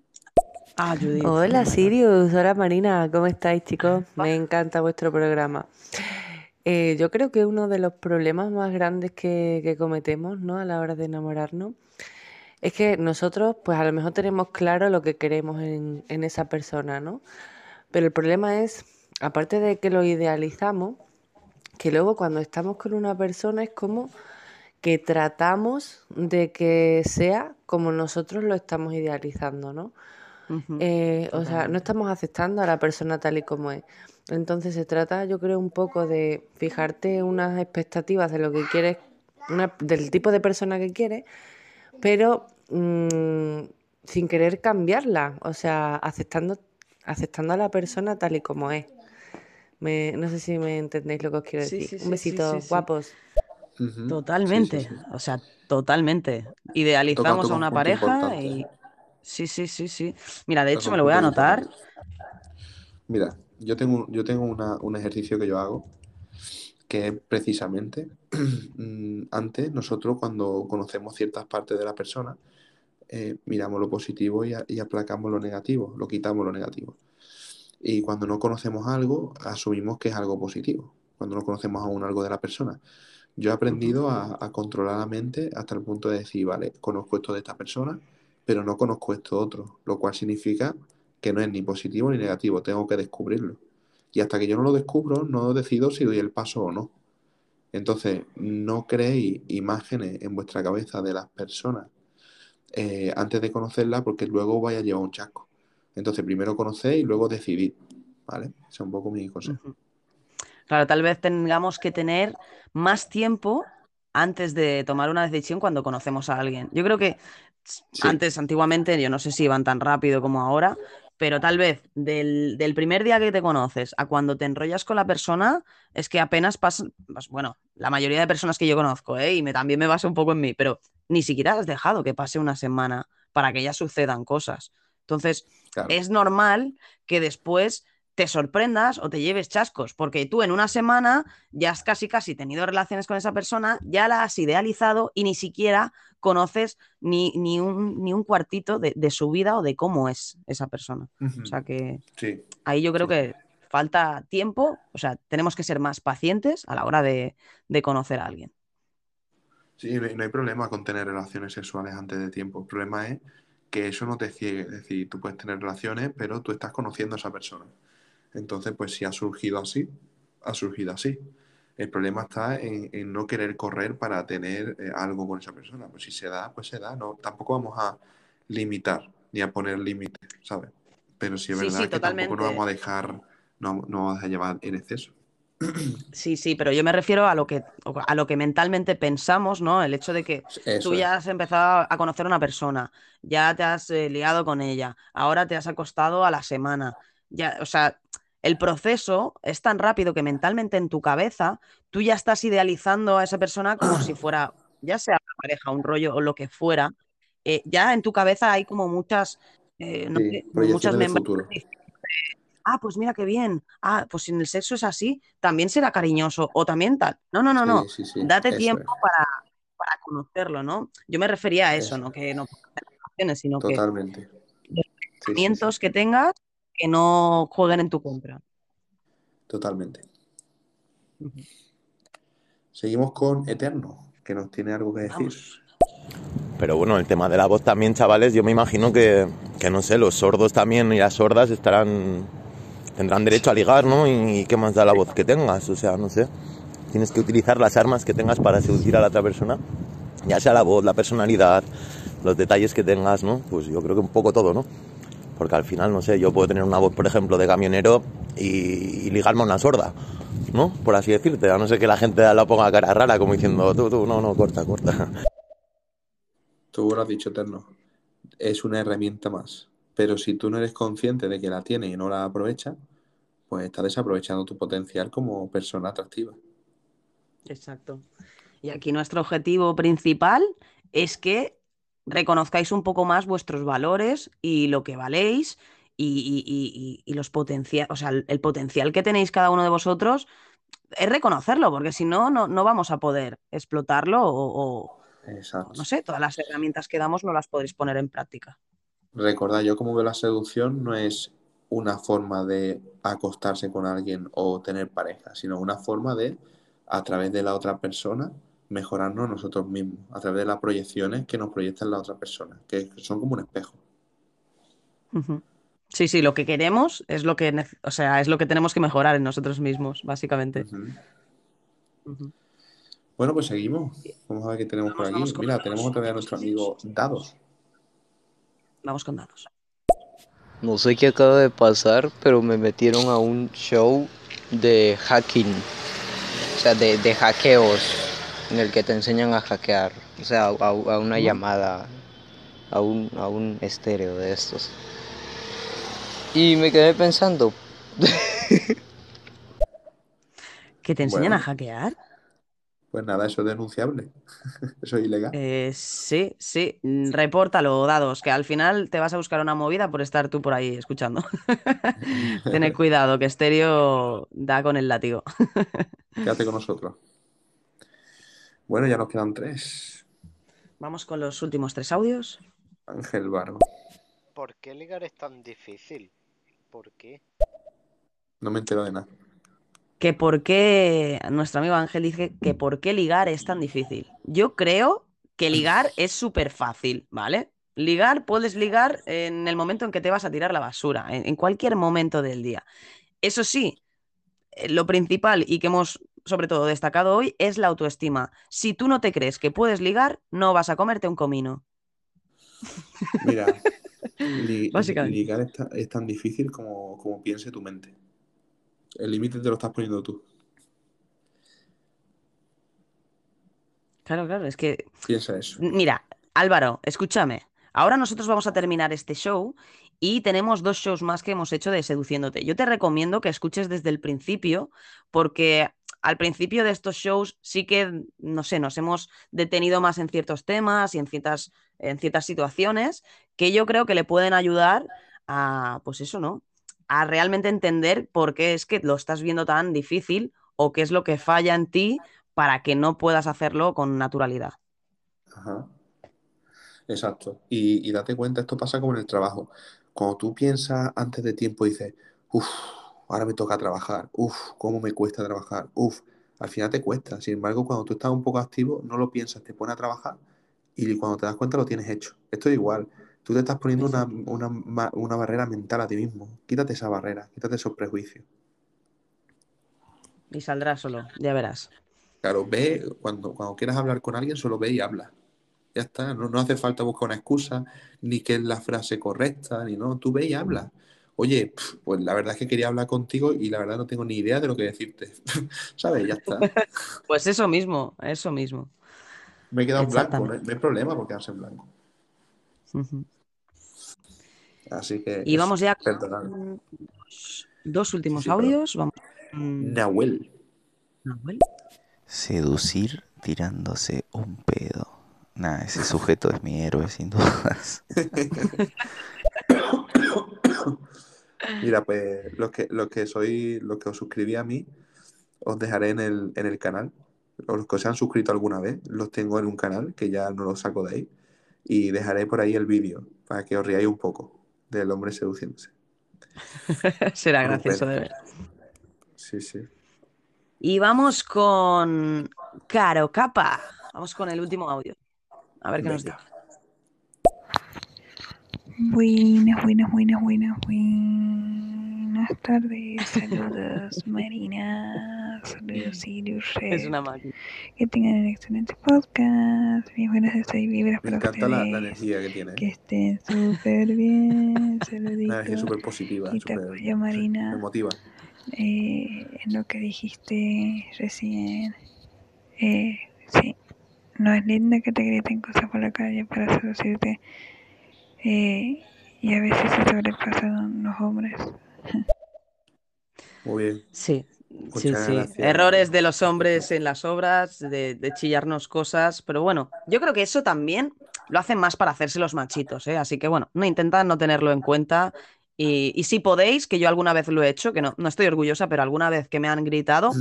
Ah, Judith. Hola Sirius, hola Marina, ¿cómo estáis chicos? Me encanta vuestro programa. Eh, yo creo que uno de los problemas más grandes que, que cometemos, ¿no? a la hora de enamorarnos es que nosotros, pues a lo mejor tenemos claro lo que queremos en, en esa persona, ¿no? Pero el problema es, aparte de que lo idealizamos, que luego cuando estamos con una persona es como que tratamos de que sea como nosotros lo estamos idealizando, ¿no? Eh, o sea, no estamos aceptando a la persona tal y como es. Entonces se trata, yo creo, un poco de fijarte unas expectativas de lo que quieres, una- del tipo de persona que quieres, pero mm, sin querer cambiarla, o sea, aceptando, aceptando a la persona tal y como es. Me, no sé si me entendéis lo que os quiero Sí, decir. sí, Un besito, sí, sí. guapos. Totalmente, Sí, sí, sí. o sea, totalmente. Toca Idealizamos a una pareja y... Sí, sí, sí, sí. Mira, de hecho me lo voy a anotar. Mira, yo tengo, yo tengo una- un ejercicio que yo hago que es precisamente *clears throat* mm, antes nosotros cuando conocemos ciertas partes de la persona eh, miramos lo positivo y, a- y aplacamos lo negativo, lo quitamos lo negativo. Y cuando no conocemos algo, asumimos que es algo positivo, cuando no conocemos aún algo de la persona. Yo he aprendido a, a controlar la mente hasta el punto de decir, vale, conozco esto de esta persona, pero no conozco esto otro, lo cual significa que no es ni positivo ni negativo, tengo que descubrirlo. Y hasta que yo no lo descubro, no decido si doy el paso o no. Entonces, no creéis imágenes en vuestra cabeza de las personas eh, antes de conocerlas porque luego vaya a llevar un chasco. Entonces, primero conocéis y luego decidid. ¿Vale? Ese es un poco mi consejo. Claro, tal vez tengamos que tener más tiempo antes de tomar una decisión cuando conocemos a alguien. Yo creo que Sí, antes, antiguamente, yo no sé si iban tan rápido como ahora, pero tal vez del, del primer día que te conoces a cuando te enrollas con la persona, es que apenas pasan, pues, bueno, la mayoría de personas que yo conozco, ¿eh? y me, también me baso un poco en mí, pero ni siquiera has dejado que pase una semana para que ya sucedan cosas. Entonces, claro. es normal que después te sorprendas o te lleves chascos, porque tú en una semana ya has casi casi tenido relaciones con esa persona, ya la has idealizado y ni siquiera conoces ni, ni un, ni un cuartito de, de su vida o de cómo es esa persona. O sea que Sí, ahí yo creo sí, que falta tiempo, o sea, tenemos que ser más pacientes a la hora de, de conocer a alguien. Sí, no hay problema con tener relaciones sexuales antes de tiempo. El problema es que eso no te ciegue. Es decir, tú puedes tener relaciones, pero tú estás conociendo a esa persona. Entonces, pues si ha surgido así, ha surgido así. El problema está en, en no querer correr para tener eh, algo con esa persona. Pues si se da, pues se da. No, tampoco vamos a limitar ni a poner límites, ¿sabes? Pero sí es Sí, verdad sí, que tampoco nos totalmente. vamos a dejar, no, no vamos a llevar en exceso. Sí, sí, pero yo me refiero a lo que, a lo que mentalmente pensamos, ¿no? El hecho de que tú ya has empezado a conocer a una persona, ya te has eh, liado con ella, ahora te has acostado a la semana, ya, o sea, el proceso es tan rápido que mentalmente en tu cabeza tú ya estás idealizando a esa persona como si *clears throat* fuera, ya sea una pareja, un rollo o lo que fuera, eh, ya en tu cabeza hay como muchas, eh, no Sí, sé, muchas membranas. Ah, pues mira qué bien, ah, pues si en el sexo es así, también será cariñoso o también tal. No, no, no, no, Sí, sí, sí. date Eso tiempo es. para, para conocerlo, ¿no? Yo me refería a eso, Eso no que no relaciones, sino que Totalmente. los Sí, sí, sí. pensamientos que tengas que no jueguen en tu contra. Totalmente. Seguimos con Eterno, que nos tiene algo que decir. Vamos. Pero bueno, el tema de la voz también, chavales, yo me imagino que, que no sé, los sordos también y las sordas estarán tendrán derecho a ligar, ¿no? Y, qué más da la voz que tengas, o sea, no sé. Tienes que utilizar las armas que tengas para seducir a la otra persona, ya sea la voz, la personalidad, los detalles que tengas, ¿no? Pues yo creo que un poco todo, ¿no? Porque al final, no sé, yo puedo tener una voz, por ejemplo, de camionero y, y ligarme a una sorda, ¿no? Por así decirte, a no ser que la gente la ponga cara rara, como diciendo, tú, tú, no, no, corta, corta. Tú lo has dicho, Eterno. Es una herramienta más. Pero si tú no eres consciente de que la tienes y no la aprovechas, pues estás desaprovechando tu potencial como persona atractiva. Exacto. Y aquí nuestro objetivo principal es que reconozcáis un poco más vuestros valores y lo que valéis y, y- y- y- y los potencial, o sea, el, el potencial que tenéis cada uno de vosotros es reconocerlo, porque si no, no, no vamos a poder explotarlo o, o- Exacto. o no sé, todas las herramientas que damos no las podréis poner en práctica. Recordad, yo como veo la seducción no es una forma de acostarse con alguien o tener pareja, sino una forma de, a través de la otra persona, mejorarnos nosotros mismos, a través de las proyecciones que nos proyectan la otra persona, que son como un espejo. Sí, sí, lo que queremos es lo que, o sea, es lo que tenemos que mejorar en nosotros mismos, básicamente. Bueno, pues seguimos. Vamos a ver qué tenemos por aquí. Mira, tenemos otra vez a nuestro amigo Dados. Vamos con dados. No sé qué acaba de pasar, pero me metieron a un show de hacking, o sea, de, de hackeos, en el que te enseñan a hackear, o sea, a, a una llamada, a un, a un estéreo de estos. Y me quedé pensando, *laughs* ¿Que te enseñan Bueno. a hackear? Pues nada, eso es denunciable. *laughs* Eso es ilegal. Eh, sí, sí. Mm, Repórtalo, dados, que al final te vas a buscar una movida por estar tú por ahí escuchando. *laughs* Tened *laughs* cuidado, que Estéreo da con el látigo. Quédate con nosotros. Bueno, ya nos quedan tres. Vamos con los últimos tres audios. Ángel Barro. ¿Por qué ligar es tan difícil? ¿Por qué? No me entero de nada. Que por qué, nuestro amigo Ángel dice que por qué ligar es tan difícil. Yo creo que ligar es súper fácil, ¿vale? Ligar, puedes ligar en el momento en que te vas a tirar la basura, en, en cualquier momento del día. Eso sí, eh, lo principal y que hemos sobre todo destacado hoy es la autoestima. Si tú no te crees que puedes ligar, no vas a comerte un comino. Mira, *laughs* li- Básicamente. ligar es, es tan difícil como, como piense tu mente. El límite te lo estás poniendo tú. Claro, claro, es que Piensa eso. Mira, Álvaro, escúchame. Ahora nosotros vamos a terminar este show y tenemos dos shows más que hemos hecho de Seduciéndote. Yo te recomiendo que escuches desde el principio porque al principio de estos shows sí que, no sé, nos hemos detenido más en ciertos temas y en ciertas, en ciertas situaciones que yo creo que le pueden ayudar a, pues eso, ¿no? A realmente entender por qué es que lo estás viendo tan difícil o qué es lo que falla en ti para que no puedas hacerlo con naturalidad. Ajá. Exacto. Y, date cuenta, esto pasa como en el trabajo. Cuando tú piensas antes de tiempo, dices, uff, ahora me toca trabajar, uff, cómo me cuesta trabajar, uff, al final te cuesta. Sin embargo, cuando tú estás un poco activo, no lo piensas, te pones a trabajar y cuando te das cuenta lo tienes hecho. Esto es igual. Tú te estás poniendo una, una, una barrera mental a ti mismo. Quítate esa barrera, quítate esos prejuicios. Y saldrá solo, ya verás. Claro, ve, cuando, cuando quieras hablar con alguien, solo ve y habla. Ya está, no, no hace falta buscar una excusa, ni que es la frase correcta, ni no, tú ve y habla. Oye, pues la verdad es que quería hablar contigo y la verdad no tengo ni idea de lo que decirte. *laughs* ¿Sabes? Ya está. *laughs* Pues eso mismo, eso mismo. Me he quedado en blanco, no hay, Exactamente. no hay problema por quedarse en blanco. Ujú. Así que Y vamos ya con dos últimos Sí, audios. Vamos. Nahuel. Nahuel. Seducir tirándose un pedo. Nah, ese sujeto es mi héroe, sin dudas. *coughs* Mira, pues los que, los que soy, los que os suscribí a mí, os dejaré en el, en el canal. O los que se han suscrito alguna vez, los tengo en un canal, que ya no los saco de ahí. Y dejaré por ahí el vídeo, para que os riáis un poco del hombre seduciéndose. *laughs* Será gracioso de ver. Sí, sí. Y vamos con Caro Capa. Vamos con el último audio. A ver qué nos dice. Buenas, buenas, buenas, buenas, buenas tardes. *laughs* Saludos, Marina. Saludos, Sirius. Es una máquina. Que tengan un excelente podcast. Bien buenas estoy vibras Me para encanta la, energía que tiene. Que estén súper bien. *laughs* Una energía Saluditos. súper positiva, Y te súper apoyo, Marina. me motiva. Eh, en lo que dijiste recién. Eh, sí. No es lindo que te griten cosas por la calle para seducirte. Eh, y a veces se sobrepasan los hombres. Muy bien. Sí, sí, Muchas sí. gracias. Errores de los hombres en las obras, de, de chillarnos cosas, pero bueno, yo creo que eso también lo hacen más para hacerse los machitos, ¿eh? Así que bueno, no intentad no tenerlo en cuenta. Y, y si podéis, que yo alguna vez lo he hecho, que no, no estoy orgullosa, pero alguna vez que me han gritado,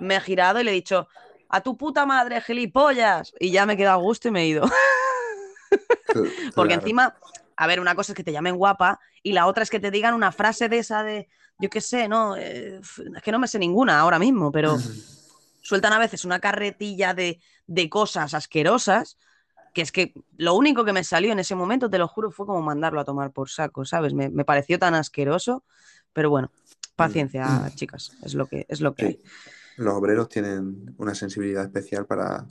me he girado y le he dicho, a tu puta madre, gilipollas. Y ya me he quedado a gusto y me he ido. *laughs* Porque Claro. encima, a ver, una cosa es que te llamen guapa y la otra es que te digan una frase de esa de, yo qué sé, no, Eh, es que no me sé ninguna ahora mismo, pero *laughs* sueltan a veces una carretilla de, de cosas asquerosas que es que lo único que me salió en ese momento, te lo juro, fue como mandarlo a tomar por saco, ¿sabes? Me, me pareció tan asqueroso, pero bueno, paciencia, *laughs* chicas, es lo que, es lo que hay. Los obreros tienen una sensibilidad especial para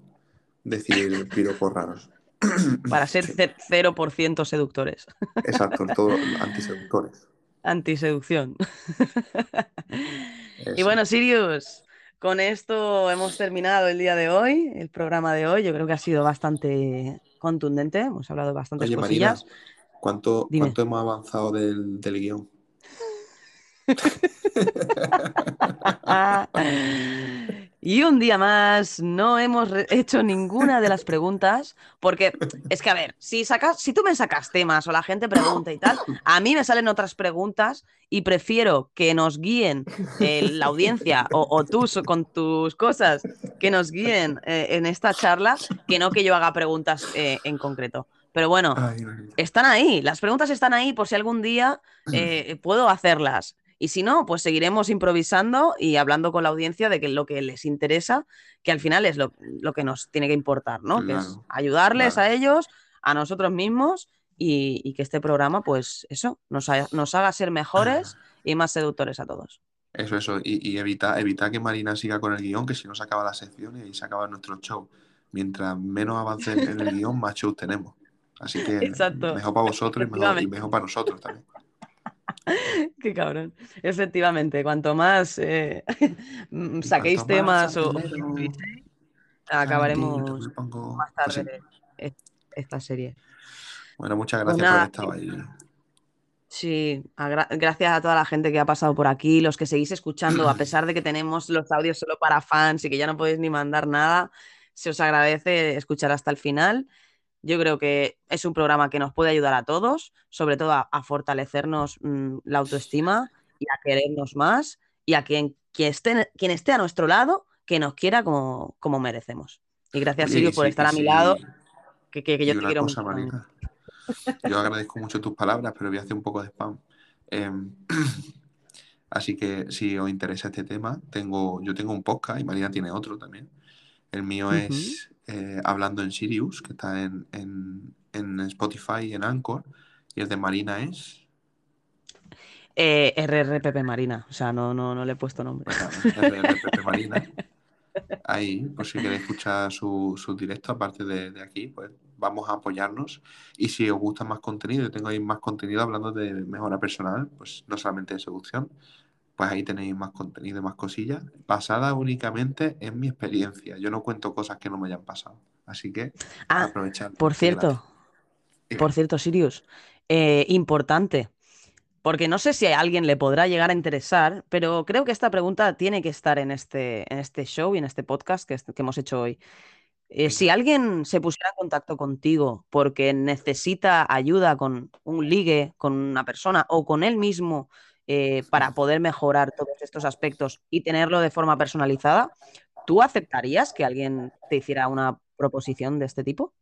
decir piropos raros. *clears throat* Para ser ce- 0% seductores. Exacto, todos *laughs* antiseductores. Antiseducción. Y bueno, Sirius, con esto hemos terminado el día de hoy, el programa de hoy. Yo creo que ha sido bastante contundente, hemos hablado de bastantes Oye, Marina, cosillas. ¿cuánto, cuánto hemos avanzado del, del guion? *laughs* *laughs* Y un día más no hemos hecho ninguna de las preguntas, porque es que, a ver, si sacas, si tú me sacas temas o la gente pregunta y tal, a mí me salen otras preguntas y prefiero que nos guíen eh, la audiencia o, o tú so- con tus cosas que nos guíen eh, en esta charla que no que yo haga preguntas eh, en concreto. Pero bueno, están ahí, las preguntas están ahí por si algún día eh, puedo hacerlas. Y si no, pues seguiremos improvisando y hablando con la audiencia de que lo que les interesa, que al final es lo, lo que nos tiene que importar, ¿no? Que es ayudarles claro. a ellos, a nosotros mismos y, y que este programa, pues eso, nos, ha- nos haga ser mejores y más seductores a todos. Eso, eso. Y, y evita, evita que Marina siga con el guion, que si no se acaba la sección y se acaba nuestro show. Mientras menos avance en el *laughs* guion, más shows tenemos. Así que Exacto. mejor para vosotros y mejor, y Efectivamente. mejor para nosotros también. *laughs* Qué cabrón. Efectivamente, cuanto más eh, *laughs* mm, saquéis cuanto más temas o acabaremos pongo- más pues tarde e- esta serie. Bueno, muchas Pues gracias por nada, estado ahí. Sí, agra- gracias a toda la gente que ha pasado por aquí, los que seguís escuchando, a *clears throat* pesar de que tenemos los audios solo para fans y que ya no podéis ni mandar nada, se os agradece escuchar hasta el final. Yo creo que es un programa que nos puede ayudar a todos, sobre todo a, a fortalecernos mm, la autoestima y a querernos más y a quien, quien esté, quien esté a nuestro lado, que nos quiera como, como merecemos. Y gracias, y por sí- estar a mi lado, que, que- que y yo te una quiero cosa, mucho. *laughs* Yo agradezco mucho tus palabras, pero voy a hacer un poco de spam. Em, *clears throat* así que si os interesa este tema, tengo, yo tengo un podcast y Marina tiene otro también. El mío es eh, Hablando en Sirius, que está en, en- en Spotify y en Anchor. Y el de Marina es Eh, RRPP Marina, o sea, no, no, no le he puesto nombre. RRPP Marina. Ahí, por si queréis escuchar su, su directo, aparte de, de aquí, pues vamos a apoyarnos. Y si os gusta más contenido, yo tengo ahí más contenido hablando de mejora personal, pues no solamente de seducción, pues ahí tenéis más contenido, más cosillas, basada únicamente en mi experiencia. Yo no cuento cosas que no me hayan pasado. Así que Ah, aprovechad. Por cierto, por cierto, Sirius, eh, importante, porque no sé si a alguien le podrá llegar a interesar, pero creo que esta pregunta tiene que estar en este, en este show y en este podcast que hemos hecho hoy. Eh, si alguien se pusiera en contacto contigo porque necesita ayuda con un ligue, con una persona o con él mismo eh, para poder mejorar todos estos aspectos y tenerlo de forma personalizada, ¿tú aceptarías que alguien te hiciera una proposición de este tipo?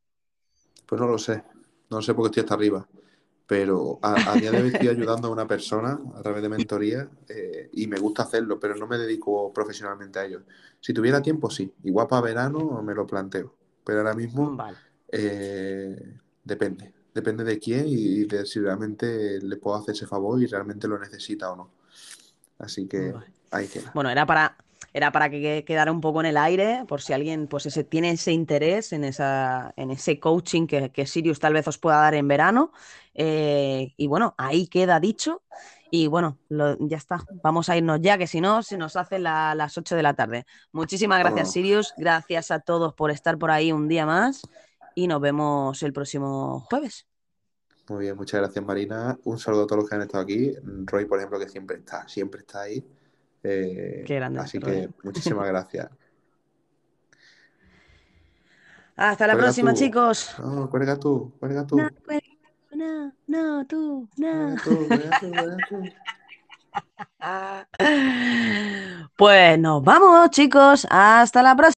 Pues no lo sé, no lo sé porque estoy hasta arriba, pero a, a día de hoy estoy *laughs* ayudando a una persona a través de mentoría eh, y me gusta hacerlo, pero no me dedico profesionalmente a ello. Si tuviera tiempo, sí, igual para verano me lo planteo, pero ahora mismo eh, depende, depende de quién y de si realmente le puedo hacer ese favor y realmente lo necesita o no. Así que ahí queda. Bueno, era para, era para que que- quedara un poco en el aire, por si alguien pues ese, tiene ese interés en, esa, en ese coaching que, que Sirius tal vez os pueda dar en verano. Eh, y bueno, ahí queda dicho. Y bueno, lo- ya está. Vamos a irnos ya, que si no, se nos hace la- las 8 de la tarde. Muchísimas gracias. Sirius. Gracias a todos por estar por ahí un día más. Y nos vemos el próximo jueves. Muy bien, muchas gracias Marina. Un saludo a todos los que han estado aquí. Roy, por ejemplo, que siempre está, siempre está ahí. Eh, Qué grande, así Roy. que muchísimas gracias. *laughs* Hasta la Cuelga próxima, tú. chicos. No, cuelga tú, cuelga tú. No, no, no, tú, no. *laughs* Pues nos vamos, chicos. Hasta la próxima.